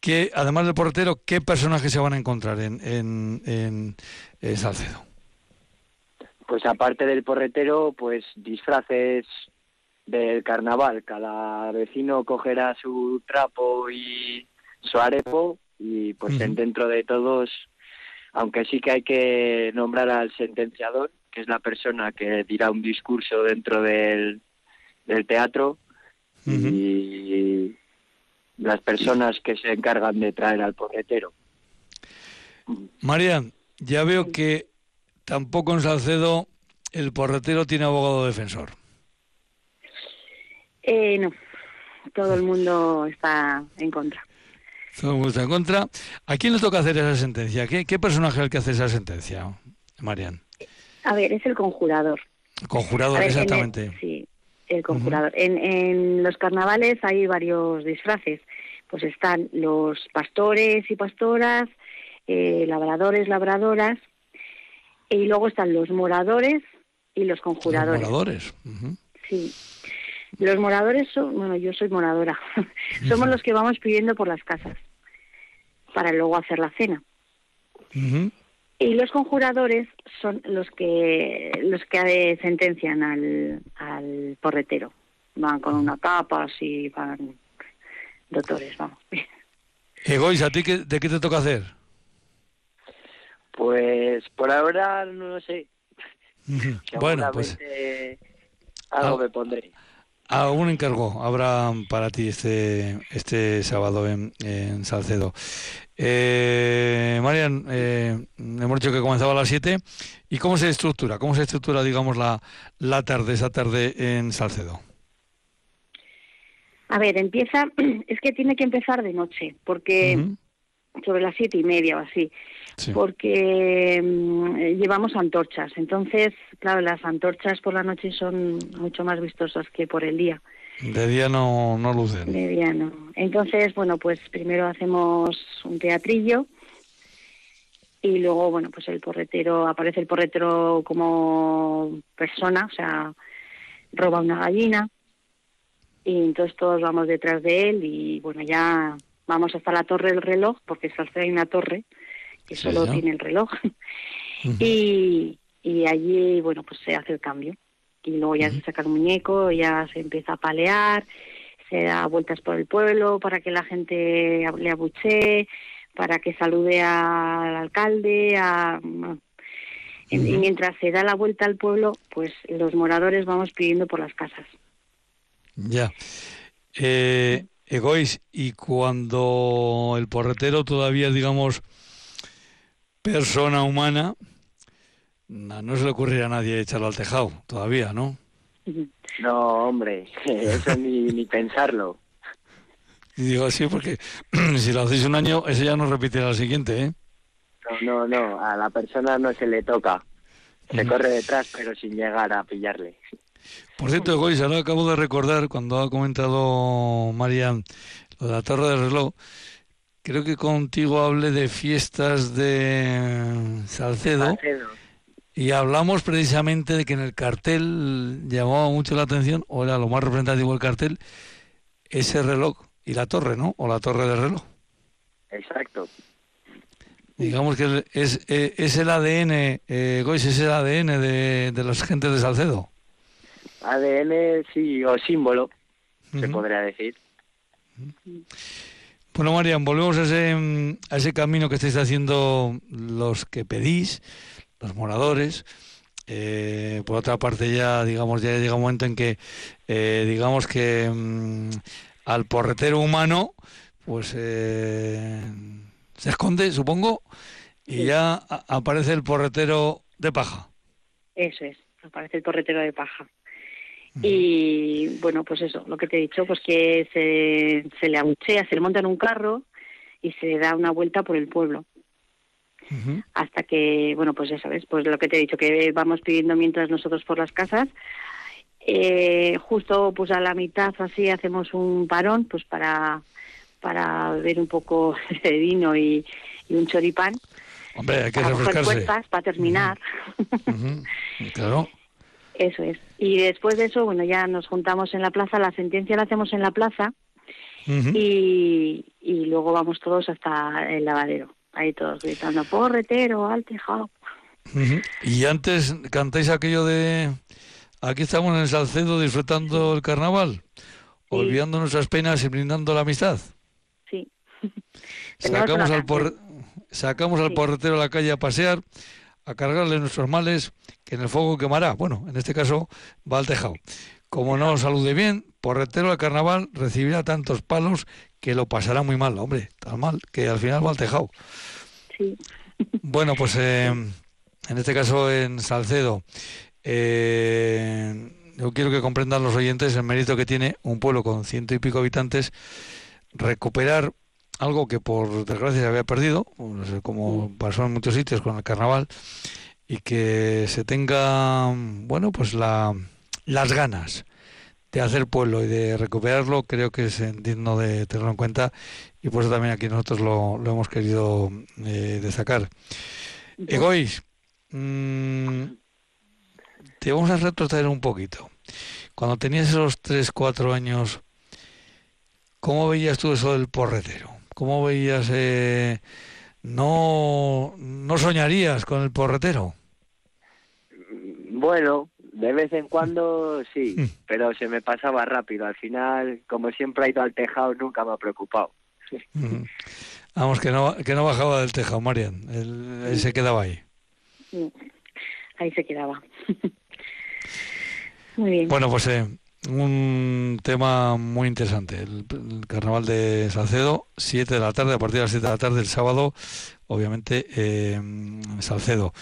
¿qué, además del portero, ¿qué personajes se van a encontrar en, en, en, en Salcedo? Pues aparte del porretero, pues disfraces del carnaval. Cada vecino cogerá su trapo y su arepo y pues en- dentro de todos, aunque sí que hay que nombrar al sentenciador, que es la persona que dirá un discurso dentro del, del teatro y las personas que se encargan de traer al porretero. Marian, ya veo que tampoco en Salcedo el porretero tiene abogado defensor. Eh, no, todo el mundo está en contra. Está en contra. ¿A quién le toca hacer esa sentencia? ¿Qué, qué personaje es el que hace esa sentencia, Marian? A ver, es el conjurador. Conjurador, ver, el- exactamente. sí, el conjurador. en, en los carnavales hay varios disfraces. Pues están los pastores y pastoras, eh, labradores, labradoras, y luego están los moradores y los Los conjuradores. moradores. Ujú. Sí. Los moradores son, bueno, yo soy moradora. Somos los que vamos pidiendo por las casas para luego hacer la cena. Y los conjuradores son los que los que eh, sentencian al, al porretero. Van con una tapa, así van doctores, vamos. Egois, ¿a ti qué, de qué te toca hacer? Pues por ahora no lo sé. Bueno, pues algo Ah. me pondré. Algún encargo habrá para ti este este sábado en, en Salcedo. Eh, Marian, eh, hemos dicho que comenzaba a las 7. ¿Y cómo se estructura? ¿Cómo se estructura, digamos, la, la tarde, esa tarde en Salcedo? A ver, empieza, es que tiene que empezar de noche, porque. Sobre las siete y media o así, Sí. porque mm, eh, llevamos antorchas. Entonces, claro, las antorchas por la noche son mucho más vistosas que por el día. De día no, no lucen. De día no. Entonces, bueno, pues primero hacemos un teatrillo y luego, bueno, pues el porretero, aparece el porretero como persona, o sea, roba una gallina y entonces todos vamos detrás de él y bueno, ya vamos hasta la torre del reloj, porque Salcedo hay una torre que Sí, solo ya. tiene el reloj y, y allí, bueno, pues se hace el cambio y luego ya se saca el muñeco, ya se empieza a palear, se da vueltas por el pueblo para que la gente le abuchee, para que salude al alcalde, a... Y mientras se da la vuelta al pueblo, pues los moradores vamos pidiendo por las casas. Ya. Eh, Egois, y cuando el porretero todavía, es, digamos, persona humana, na- no se le ocurrirá a nadie echarlo al tejado, todavía, ¿no? No, hombre, eso ni, ni pensarlo. Y digo así porque si lo hacéis un año, ese ya no repetirá el siguiente, ¿eh? No, no, no, a la persona no se le toca. Se corre detrás, pero sin llegar a pillarle. Por cierto, Egois, ahora acabo de recordar cuando ha comentado Marian lo de la torre del reloj, creo que contigo hablé de fiestas de Salcedo. Salcedo. Y hablamos precisamente de que en el cartel llamaba mucho la atención, o era lo más representativo del cartel, ese reloj y la torre, ¿no? O la torre del reloj. Exacto. Digamos que es, es, es el ADN, eh, Gois, es el ADN de, de las gentes de Salcedo. ADN, sí, o símbolo, se podría decir. Bueno, Marian, volvemos a ese, mm, a ese camino que estáis haciendo los que pedís, los moradores. Eh, por otra parte, ya digamos, ya llega un momento en que, eh, digamos que mm, al porretero humano, pues eh, se esconde, supongo, y ya aparece el porretero de paja. Eso es, aparece el torretero de paja. Y bueno, pues eso, lo que te he dicho, pues que se, se le abuchea, se le monta en un carro y se da una vuelta por el pueblo. Hasta que, bueno, pues ya sabes, pues lo que te he dicho, que vamos pidiendo mientras nosotros por las casas. Eh, justo pues a la mitad así hacemos un parón pues para para beber un poco de vino y, y un choripán Hombre, hay que refrescarse. fuerzas para terminar Claro. Eso es. Y después de eso, bueno, ya nos juntamos en la plaza, la sentencia la hacemos en la plaza y, y luego vamos todos hasta el lavadero. Ahí todos gritando, porretero, al tejado. Y antes cantáis aquello de aquí estamos en el Salcedo disfrutando el carnaval, olvidando nuestras penas y brindando la amistad. Sí. Sacamos al, por- sacamos al porretero a la calle a pasear, a cargarle nuestros males, que en el fuego quemará. Bueno, en este caso va al tejado. Como no salude bien, porretero al carnaval recibirá tantos palos que lo pasará muy mal, hombre, tan mal, que al final va al tejado. Sí. Bueno, pues eh, en este caso en Salcedo, eh, yo quiero que comprendan los oyentes el mérito que tiene un pueblo con ciento y pico habitantes recuperar algo que por desgracia se había perdido, no sé, como pasó en muchos sitios con el carnaval, y que se tenga, bueno, pues la, las ganas de hacer pueblo y de recuperarlo, creo que es digno de tenerlo en cuenta y por eso también aquí nosotros lo, lo hemos querido eh, destacar. Egois, mm, te vamos a retrotraer un poquito. Cuando tenías esos 3, 4 años, ¿cómo veías tú eso del porretero? ¿Cómo veías, eh, no, no soñarías con el porretero? Bueno, de vez en cuando sí, Mm. pero se me pasaba rápido. Al final, como siempre he ido al tejado, nunca me ha preocupado. Ujú. Vamos, que no, que no bajaba del tejado, Marian. Él, él se quedaba ahí. Sí. Ahí se quedaba. Muy bien. Bueno, pues eh, un tema muy interesante. El, el carnaval de Salcedo, 7 de la tarde, a partir de las 7 de la tarde el sábado, obviamente, eh, en Salcedo.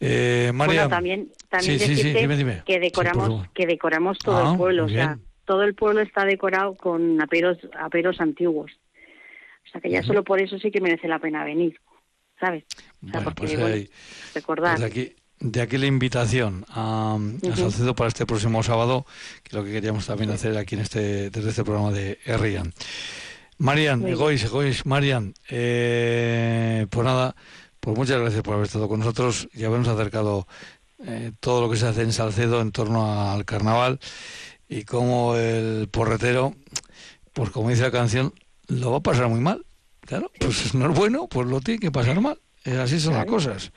Eh, María. Bueno, también, también sí, sí, sí, decirte dime, dime. que Sí, decoramos, que decoramos todo Ah, el pueblo, o sea, todo el pueblo está decorado con aperos, aperos antiguos. O sea que ya Ujú. solo por eso sí que merece la pena venir, ¿sabes? O sea, Bueno, porque, pues bueno, recordar. pues aquí, de aquí la invitación a. Salcedo para este próximo sábado, que es lo que queríamos también hacer aquí en este, desde este programa de Rian. Marian. Egois, Egois, Marian, eh, pues nada, pues muchas gracias por haber estado con nosotros y habernos acercado eh, todo lo que se hace en Salcedo en torno al carnaval y cómo el porretero, pues como dice la canción, lo va a pasar muy mal. Claro, pues no es bueno, pues lo tiene que pasar mal. Eh, Así son las cosas.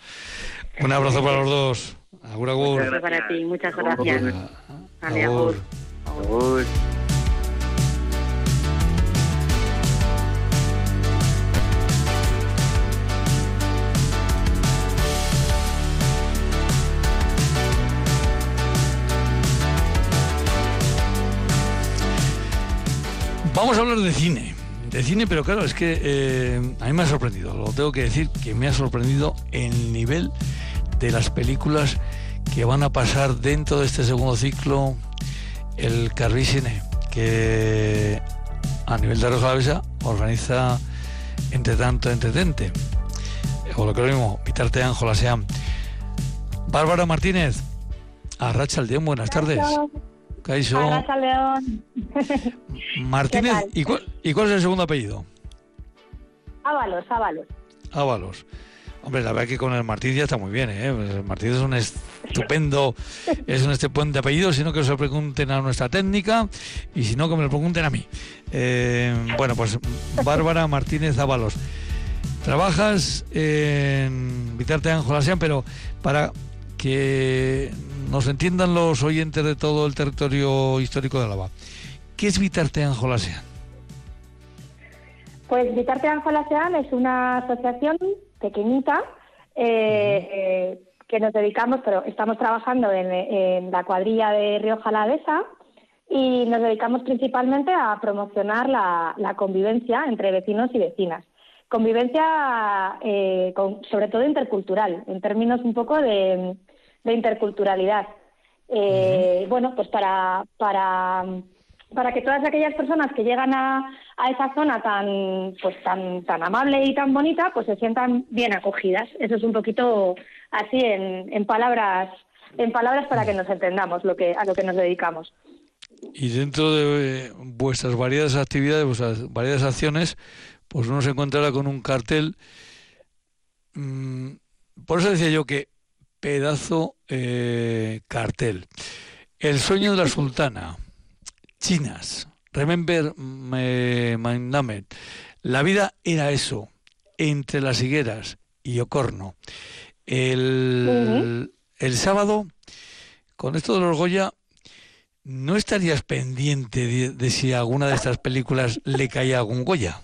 Un abrazo para los dos. Agur, agur. Eso para ti, muchas gracias. Vale, Agur. agur. Vamos a hablar de cine. De cine, pero claro, es que eh, a mí me ha sorprendido. Lo tengo que decir que me ha sorprendido el nivel de las películas que van a pasar dentro de este segundo ciclo el Carvicine, que a nivel de Rosa organiza entre tanto entretente. O lo que es lo mismo, Vitarte Ángeles sean. Bárbara Martínez, Arracha Aldeón, buenas tardes. Arracha León. Martínez. ¿y cuál, ¿y cuál es el segundo apellido? Ábalos, Ábalos. Ábalos. Hombre, la verdad que con el Martínez ya está muy bien, ¿eh? Pues El Martínez es un estupendo, es un estupendo apellido, sino que se lo pregunten a nuestra técnica y si no, que me lo pregunten a mí. Eh, bueno, pues Bárbara Martínez Ábalos. Trabajas en Vitarte Ángel pero para que nos entiendan los oyentes de todo el territorio histórico de Álava, ¿qué es Vitarte Ángel Pues Vitarte Ángela Sean es una asociación pequeñita eh, eh, que nos dedicamos, pero estamos trabajando en, en la cuadrilla de Río Jalavesa y nos dedicamos principalmente a promocionar la, la convivencia entre vecinos y vecinas. convivencia eh, con- sobre todo intercultural, en términos un poco de, de interculturalidad. Bueno, pues para, para, para que todas aquellas personas que llegan a, a esa zona tan, pues tan, tan amable y tan bonita, pues se sientan bien acogidas. Eso es un poquito así en, en palabras, en palabras para que nos entendamos lo que, a lo que nos dedicamos. Y dentro de eh, vuestras variadas actividades, vuestras variadas acciones, pues uno se encontrará con un cartel. mm, por eso decía yo que pedazo eh, cartel. El sueño de la sultana. Chinas. Remember eh, my name. La vida era eso. Entre las higueras y Ocorno. El, el sábado, con esto de los Goya, ¿no estarías pendiente de, de si a alguna de estas películas le caía algún Goya?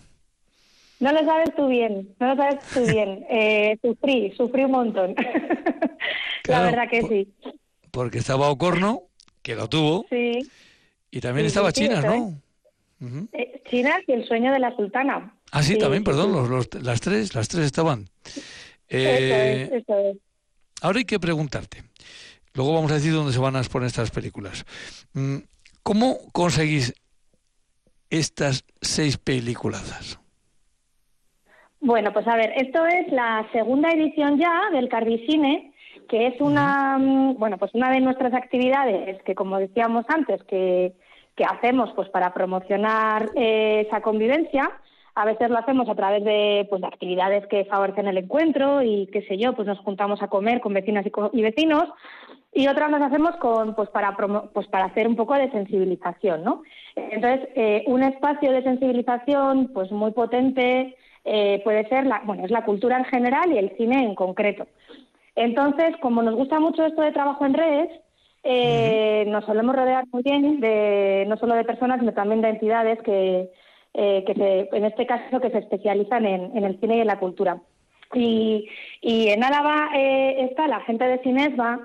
No lo sabes tú bien, no lo sabes tú bien. Eh, sufrí, sufrí un montón. La verdad que sí. Porque estaba Ocorno, que lo tuvo, Sí. Y también Sí, estaba sí, eso ¿no? Eh, China y el sueño de la sultana. Ah, sí, Sí, también, perdón, sí. los- los- las tres, las tres estaban. Eso Eh, es, eso es. Ahora hay que preguntarte. Luego vamos a decir dónde se van a exponer estas películas. Mm, ¿Cómo conseguís estas seis peliculazas? Bueno, pues a ver, esto es la segunda edición ya del Cardicine, que es una, mm, bueno, pues una de nuestras actividades que, como decíamos antes, que, que hacemos pues para promocionar eh, esa convivencia. A veces lo hacemos a través de, pues, de actividades que favorecen el encuentro y qué sé yo, pues nos juntamos a comer con vecinas y, co- y vecinos. Y otras las hacemos con, pues, para, promo- pues, para hacer un poco de sensibilización, ¿no? Entonces, eh, un espacio de sensibilización pues muy potente eh, puede ser, la, bueno, es la cultura en general y el cine en concreto. Entonces, como nos gusta mucho esto de trabajo en redes, eh, nos solemos rodear muy bien de no solo de personas, sino también de entidades que, eh, que en este caso que se especializan en, el cine y en la cultura. Y, y en Álava eh, está la gente de Cinesba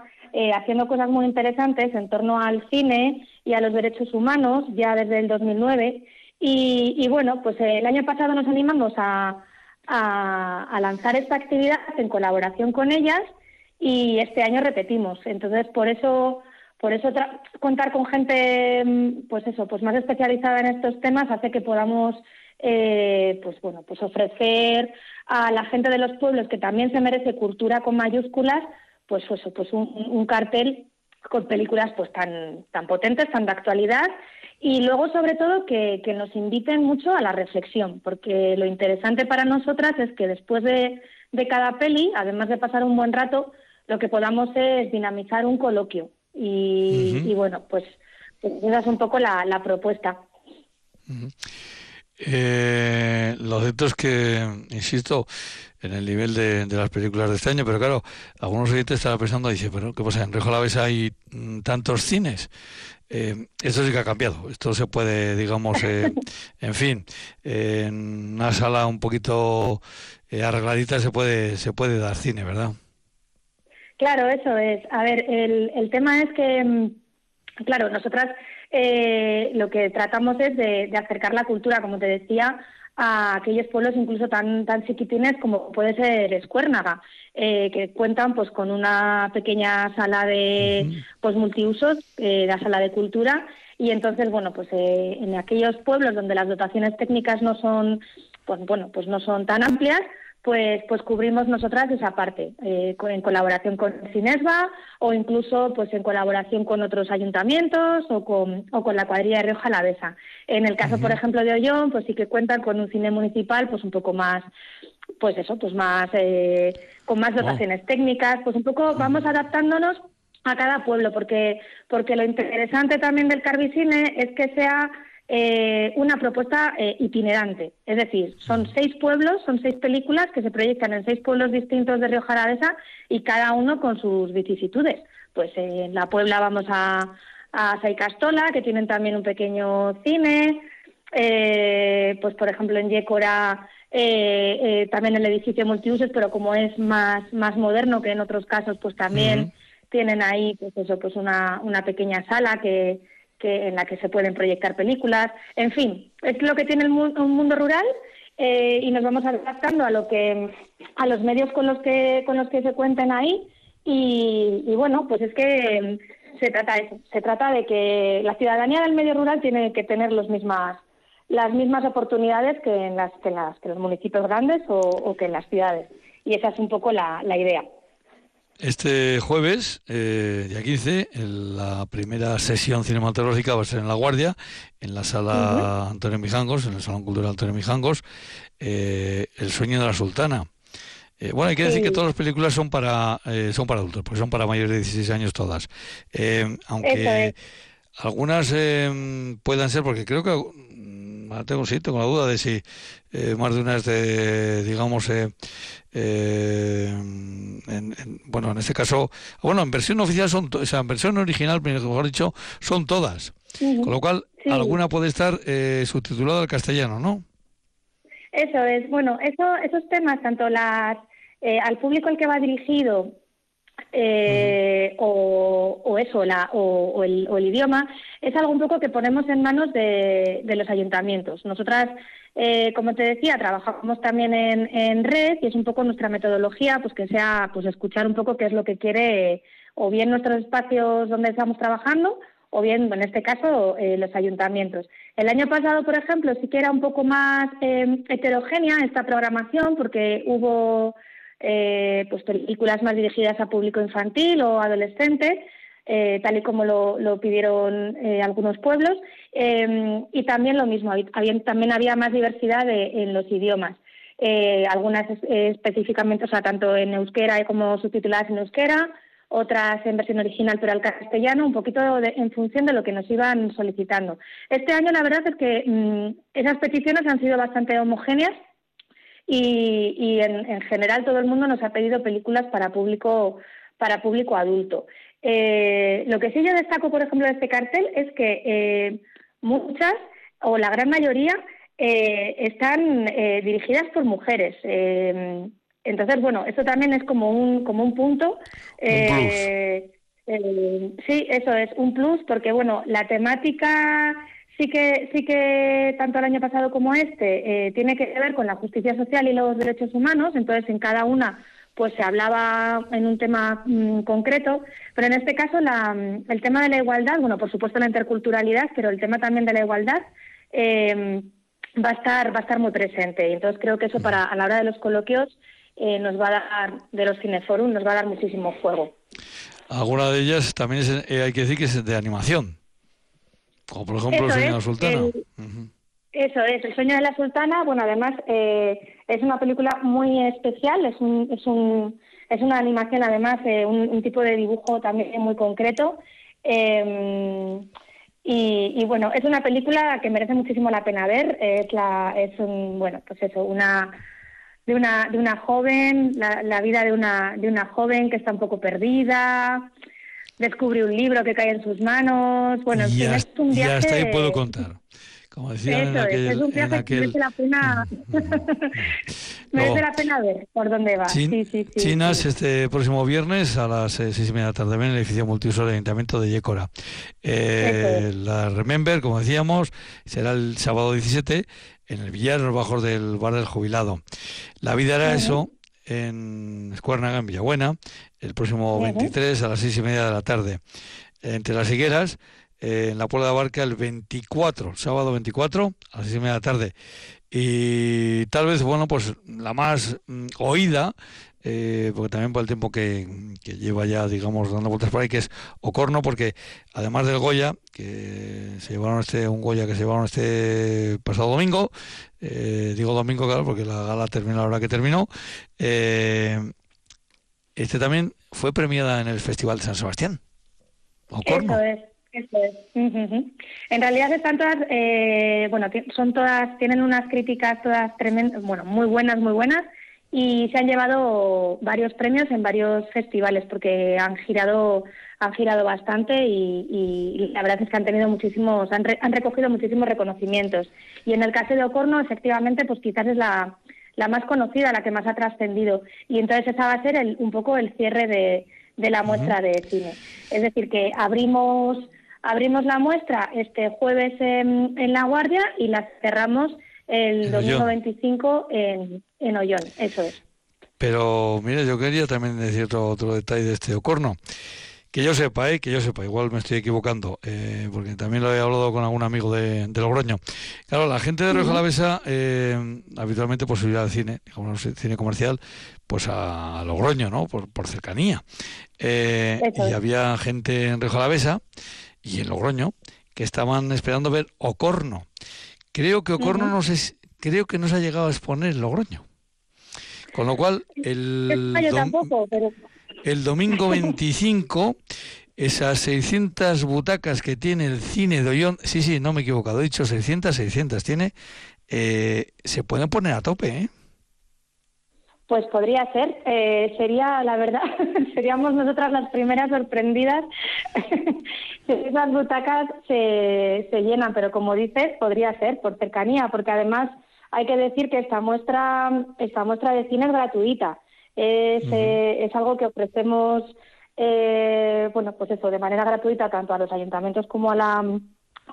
haciendo cosas muy interesantes en torno al cine y a los derechos humanos ya desde el 2009. Y, y bueno, pues el año pasado nos animamos a, a lanzar esta actividad en colaboración con ellas y este año repetimos. Entonces, por eso, por eso contar con gente, mm, pues eso, pues más especializada en estos temas hace que podamos, eh, pues bueno, pues ofrecer a la gente de los pueblos que también se merece cultura con mayúsculas, pues eso, pues un, un cartel con películas pues tan tan potentes, tan de actualidad y luego sobre todo que, que nos inviten mucho a la reflexión, porque lo interesante para nosotras es que después de, de cada peli, además de pasar un buen rato, lo que podamos es dinamizar un coloquio. Y, bueno, pues, pues esa es un poco la, la propuesta. Eh, lo cierto es que, insisto, en el nivel de, de las películas de este año, pero claro, algunos oyentes estaban pensando, dice, pero ¿qué pasa? En Río Jalavesa hay mm, tantos cines. Eh, esto sí que ha cambiado. Esto se puede, digamos, eh, en fin, eh, en una sala un poquito eh, arregladita se puede, se puede dar cine, ¿verdad? Claro, eso es. A ver, el, el tema es que, mm, claro, nosotras eh, lo que tratamos es de, de acercar la cultura, como te decía, a aquellos pueblos incluso tan tan chiquitines como puede ser Escuérnaga, eh, que cuentan pues con una pequeña sala de pues multiusos, eh, la sala de cultura, y entonces bueno pues eh, en aquellos pueblos donde las dotaciones técnicas no son pues bueno pues no son tan amplias pues pues cubrimos nosotras esa parte eh, en colaboración con Cinesba o incluso pues en colaboración con otros ayuntamientos o con o con la cuadrilla de Río Jalavesa. En el caso, por ejemplo, de Ollón, pues sí que cuentan con un cine municipal pues un poco más pues eso, pues más eh, con más dotaciones técnicas, pues un poco vamos adaptándonos a cada pueblo porque porque lo interesante también del Carbicine es que sea eh, una propuesta eh, itinerante. Es decir, son seis pueblos, son seis películas que se proyectan en seis pueblos distintos de Río Jalavesa y cada uno con sus vicisitudes. Pues eh, en La Puebla vamos a, a Saicastola, que tienen también un pequeño cine. Eh, pues por ejemplo en Yécora eh, también el edificio multiusos, pero como es más, más moderno que en otros casos, pues también tienen ahí pues eso, pues una, una pequeña sala que, que en la que se pueden proyectar películas. En fin, es lo que tiene el un mundo rural eh, y nos vamos adaptando a lo que a los medios con los que con los que se cuenten ahí y, bueno pues es que se trata de eso, se trata de que la ciudadanía del medio rural tiene que tener las mismas oportunidades que en las que, las, que los municipios grandes o, que en las ciudades y esa es un poco la idea. Este jueves, eh, día 15, en la primera sesión cinematográfica va a ser en La Guardia, en la sala Antonio Mijangos, en el Salón Cultural Antonio Mijangos, eh, El sueño de la sultana. Eh, bueno, hay que decir que todas las películas son para eh, son para adultos, porque son para mayores de 16 años todas. Eh, aunque algunas eh, puedan ser, porque creo que mm, tengo, sí, tengo la duda de si eh, más de una es de, digamos, eh, eh, en- en- bueno, en este caso, bueno, en versión oficial son, o sea, en versión original, mejor dicho, son todas. Con lo cual, Sí. alguna puede estar eh, subtitulada al castellano, ¿no? Eso es, bueno, eso, esos temas, tanto las eh, al público al que va dirigido eh, o, o eso, la, o, o el, o el idioma, es algo un poco que ponemos en manos de, de los ayuntamientos. Nosotras, eh, como te decía, trabajamos también en, en red y es un poco nuestra metodología, pues que sea, pues escuchar un poco qué es lo que quiere o bien nuestros espacios donde estamos trabajando o bien, en este caso, eh, los ayuntamientos. El año pasado, por ejemplo, sí que era un poco más eh, heterogénea esta programación porque hubo eh, pues películas más dirigidas a público infantil o adolescente, eh, tal y como lo, pidieron eh, algunos pueblos, eh, y también lo mismo, había, también había más diversidad de- en los idiomas. Eh, algunas es- específicamente, o sea, tanto en euskera como subtituladas en euskera, otras en versión original pero al castellano, un poquito de- en función de lo que nos iban solicitando. Este año la verdad es que mm, esas peticiones han sido bastante homogéneas y, y en, en general todo el mundo nos ha pedido películas para público para público adulto. Eh, lo que sí yo destaco, por ejemplo, de este cartel es que eh, muchas o la gran mayoría eh, están eh, dirigidas por mujeres. Entonces, bueno, eso también es como un como un punto. Sí, eso es un plus porque bueno, la temática sí que sí que tanto el año pasado como este eh, tiene que ver con la justicia social y los derechos humanos. Entonces, en cada una pues se hablaba en un tema mm, concreto, pero en este caso la, mm, el tema de la igualdad, bueno, por supuesto la interculturalidad, pero el tema también de la igualdad eh, va a estar va a estar muy presente. Y entonces creo que eso para a la hora de los coloquios eh, nos va a dar de los cineforum nos va a dar muchísimo juego. Alguna de ellas también es, eh, hay que decir que es de animación, como por ejemplo Eso El Sueño de la Sultana. el- Eso es, El sueño de la sultana, bueno, además eh, es una película muy especial, es un, es un, es una animación además, eh, un, un tipo de dibujo también muy concreto. eh, y, y, bueno, es una película que merece muchísimo la pena ver. Es la, es un, bueno, pues eso, una de una de una joven, la, la vida de una de una joven que está un poco perdida, descubre un libro que cae en sus manos. Bueno, en y, es un y viaje. hasta ahí puedo contar. Como decían en Eso es, aquel, es un viaje que aquel- merece la pena, merece la pena ver por dónde va. Chin- sí, sí, sí, Chinas este próximo viernes a las eh, seis y media de la tarde en el edificio multiuso del Ayuntamiento de Yécora. Eh, la Remember, como decíamos, será el sábado 17 en el billar, en los bajos del bar del jubilado. La vida era Ujú. eso en Escuérnaga, en Villabuena, el próximo Ujú. 23 a las seis y media de la tarde. Entre las higueras, eh, en la Puebla de Barca, el 24, sábado 24, a las seis y media de la tarde. Y tal vez, bueno, pues la más mm, oída, eh, porque también por el tiempo que, lleva ya, digamos, dando vueltas por ahí, que es Ocorno, porque además del Goya, que se llevaron este, un Goya que se llevaron este pasado domingo, eh, digo domingo, claro, porque la gala terminó la hora que terminó, eh, este también fue premiada en el Festival de San Sebastián. Ocorno. Eso es, eso es. En realidad están todas, eh, bueno, son todas, tienen unas críticas todas tremendas, bueno, muy buenas, muy buenas, y se han llevado varios premios en varios festivales porque han girado, han girado bastante y, y la verdad es que han tenido muchísimos, han, re- han recogido muchísimos reconocimientos. Y en el caso de Ocorno, efectivamente, pues quizás es la, la más conocida, la que más ha trascendido. Y entonces esa va a ser el, un poco el cierre de, de la muestra de cine. Es decir, que abrimos, abrimos la muestra este jueves en, en La Guardia y la cerramos el En domingo Ollón. 25 en, en Ollón, eso es. Pero mire, yo quería también decir otro, otro detalle de este Ocorno. Que yo sepa, ¿eh? que yo sepa, igual me estoy equivocando, eh, porque también lo he hablado con algún amigo de, de Logroño. Claro, la gente de Alavesa eh, habitualmente pues iba al cine, digamos, cine comercial, pues a Logroño, ¿no? Por, por cercanía. Eh, y había gente en Alavesa y en Logroño que estaban esperando ver Ocorno. Creo que Ocorno Ujú. no si- creo que no se ha llegado a exponer en Logroño. Con lo cual, el, yo dom- tampoco, pero el domingo 25, esas 600 butacas que tiene el cine de Ollón, sí, sí, no me he equivocado, he dicho 600, 600 tiene, eh, se pueden poner a tope, ¿eh? Pues podría ser, eh, sería la verdad, seríamos nosotras las primeras sorprendidas si esas butacas se, se llenan, pero como dices, podría ser por cercanía, porque además hay que decir que esta muestra, esta muestra de cine es gratuita, es, eh, es algo que ofrecemos, eh, bueno, pues eso, de manera gratuita tanto a los ayuntamientos como a la,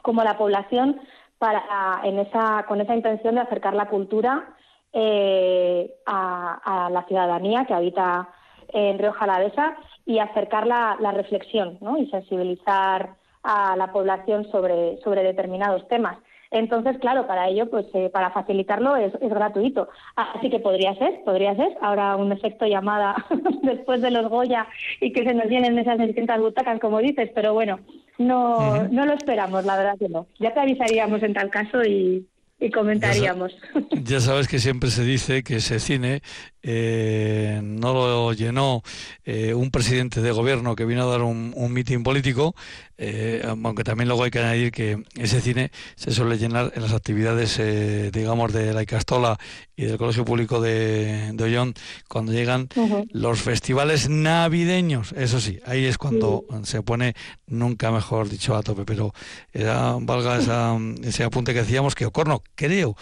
como a la población para en esa, con esa intención de acercar la cultura eh, a, a la ciudadanía que habita en Rioja Alavesa y acercar la, la reflexión ¿no? y sensibilizar a la población sobre, sobre determinados temas. Entonces, claro, para ello, pues eh, para facilitarlo es, es gratuito. Así que podría ser, podría ser. Ahora un efecto llamada después de los Goya y que se nos llenen esas 600 butacas, como dices, pero bueno, no, no lo esperamos, la verdad que no. Ya te avisaríamos en tal caso y, y comentaríamos. Ya sabes que siempre se dice que ese cine eh, no lo llenó eh, un presidente de gobierno que vino a dar un, un mitin político, eh, aunque también luego hay que añadir que ese cine se suele llenar en las actividades, eh, digamos, de la Icastola y del Colegio Público de, de Ollón, cuando llegan los festivales navideños. Eso sí, ahí es cuando se pone, nunca mejor dicho, a tope. Pero era, valga esa, ese apunte que decíamos, que Ocorno, creo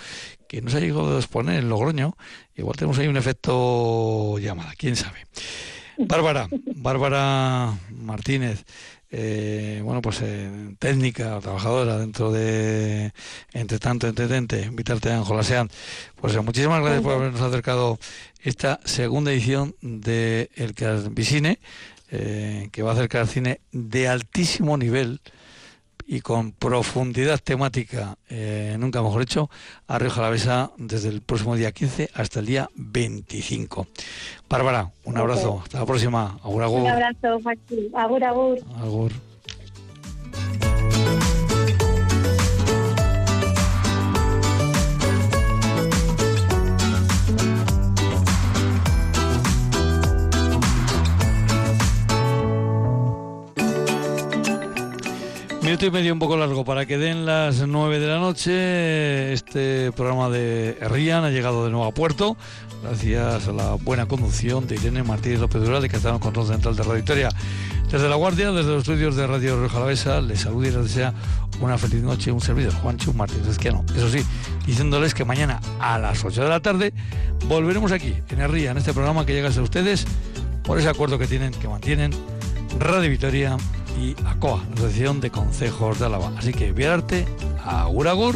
que no se ha llegado a exponer en Logroño. Igual tenemos ahí un efecto llamada, quién sabe. Bárbara, Bárbara Martínez, eh, bueno, pues eh, técnica, trabajadora dentro de Entre tanto, Entretente, invitarte a Anjola Sean. Pues eh, muchísimas gracias por habernos acercado esta segunda edición de El Carvisine, eh, que va a acercar cine de altísimo nivel y con profundidad temática, eh, nunca mejor hecho, a Rioja Alavesa desde el próximo día 15 hasta el día 25. Bárbara, un abrazo, hasta la próxima. Agur, agur. Un abrazo, Joaquín. Agur, agur. Agur. Minuto y medio un poco largo para que den las 9 de la noche. Este programa de Rian ha llegado de nuevo a puerto gracias a la buena conducción de Irene Martínez López Dural de Catalán Control Central de Radio Victoria. Desde La Guardia, desde los estudios de Radio Rioja Alavesa, les saluda y les desea una feliz noche, un servidor, Juancho Martínez Esquiano. Eso sí, diciéndoles que mañana a las 8 de la tarde volveremos aquí, en Herría, en este programa que llega a ustedes por ese acuerdo que tienen, que mantienen Radio Vitoria y ACOA, Asociación de Concejos de Álava. Así que, Viararte, agur agur.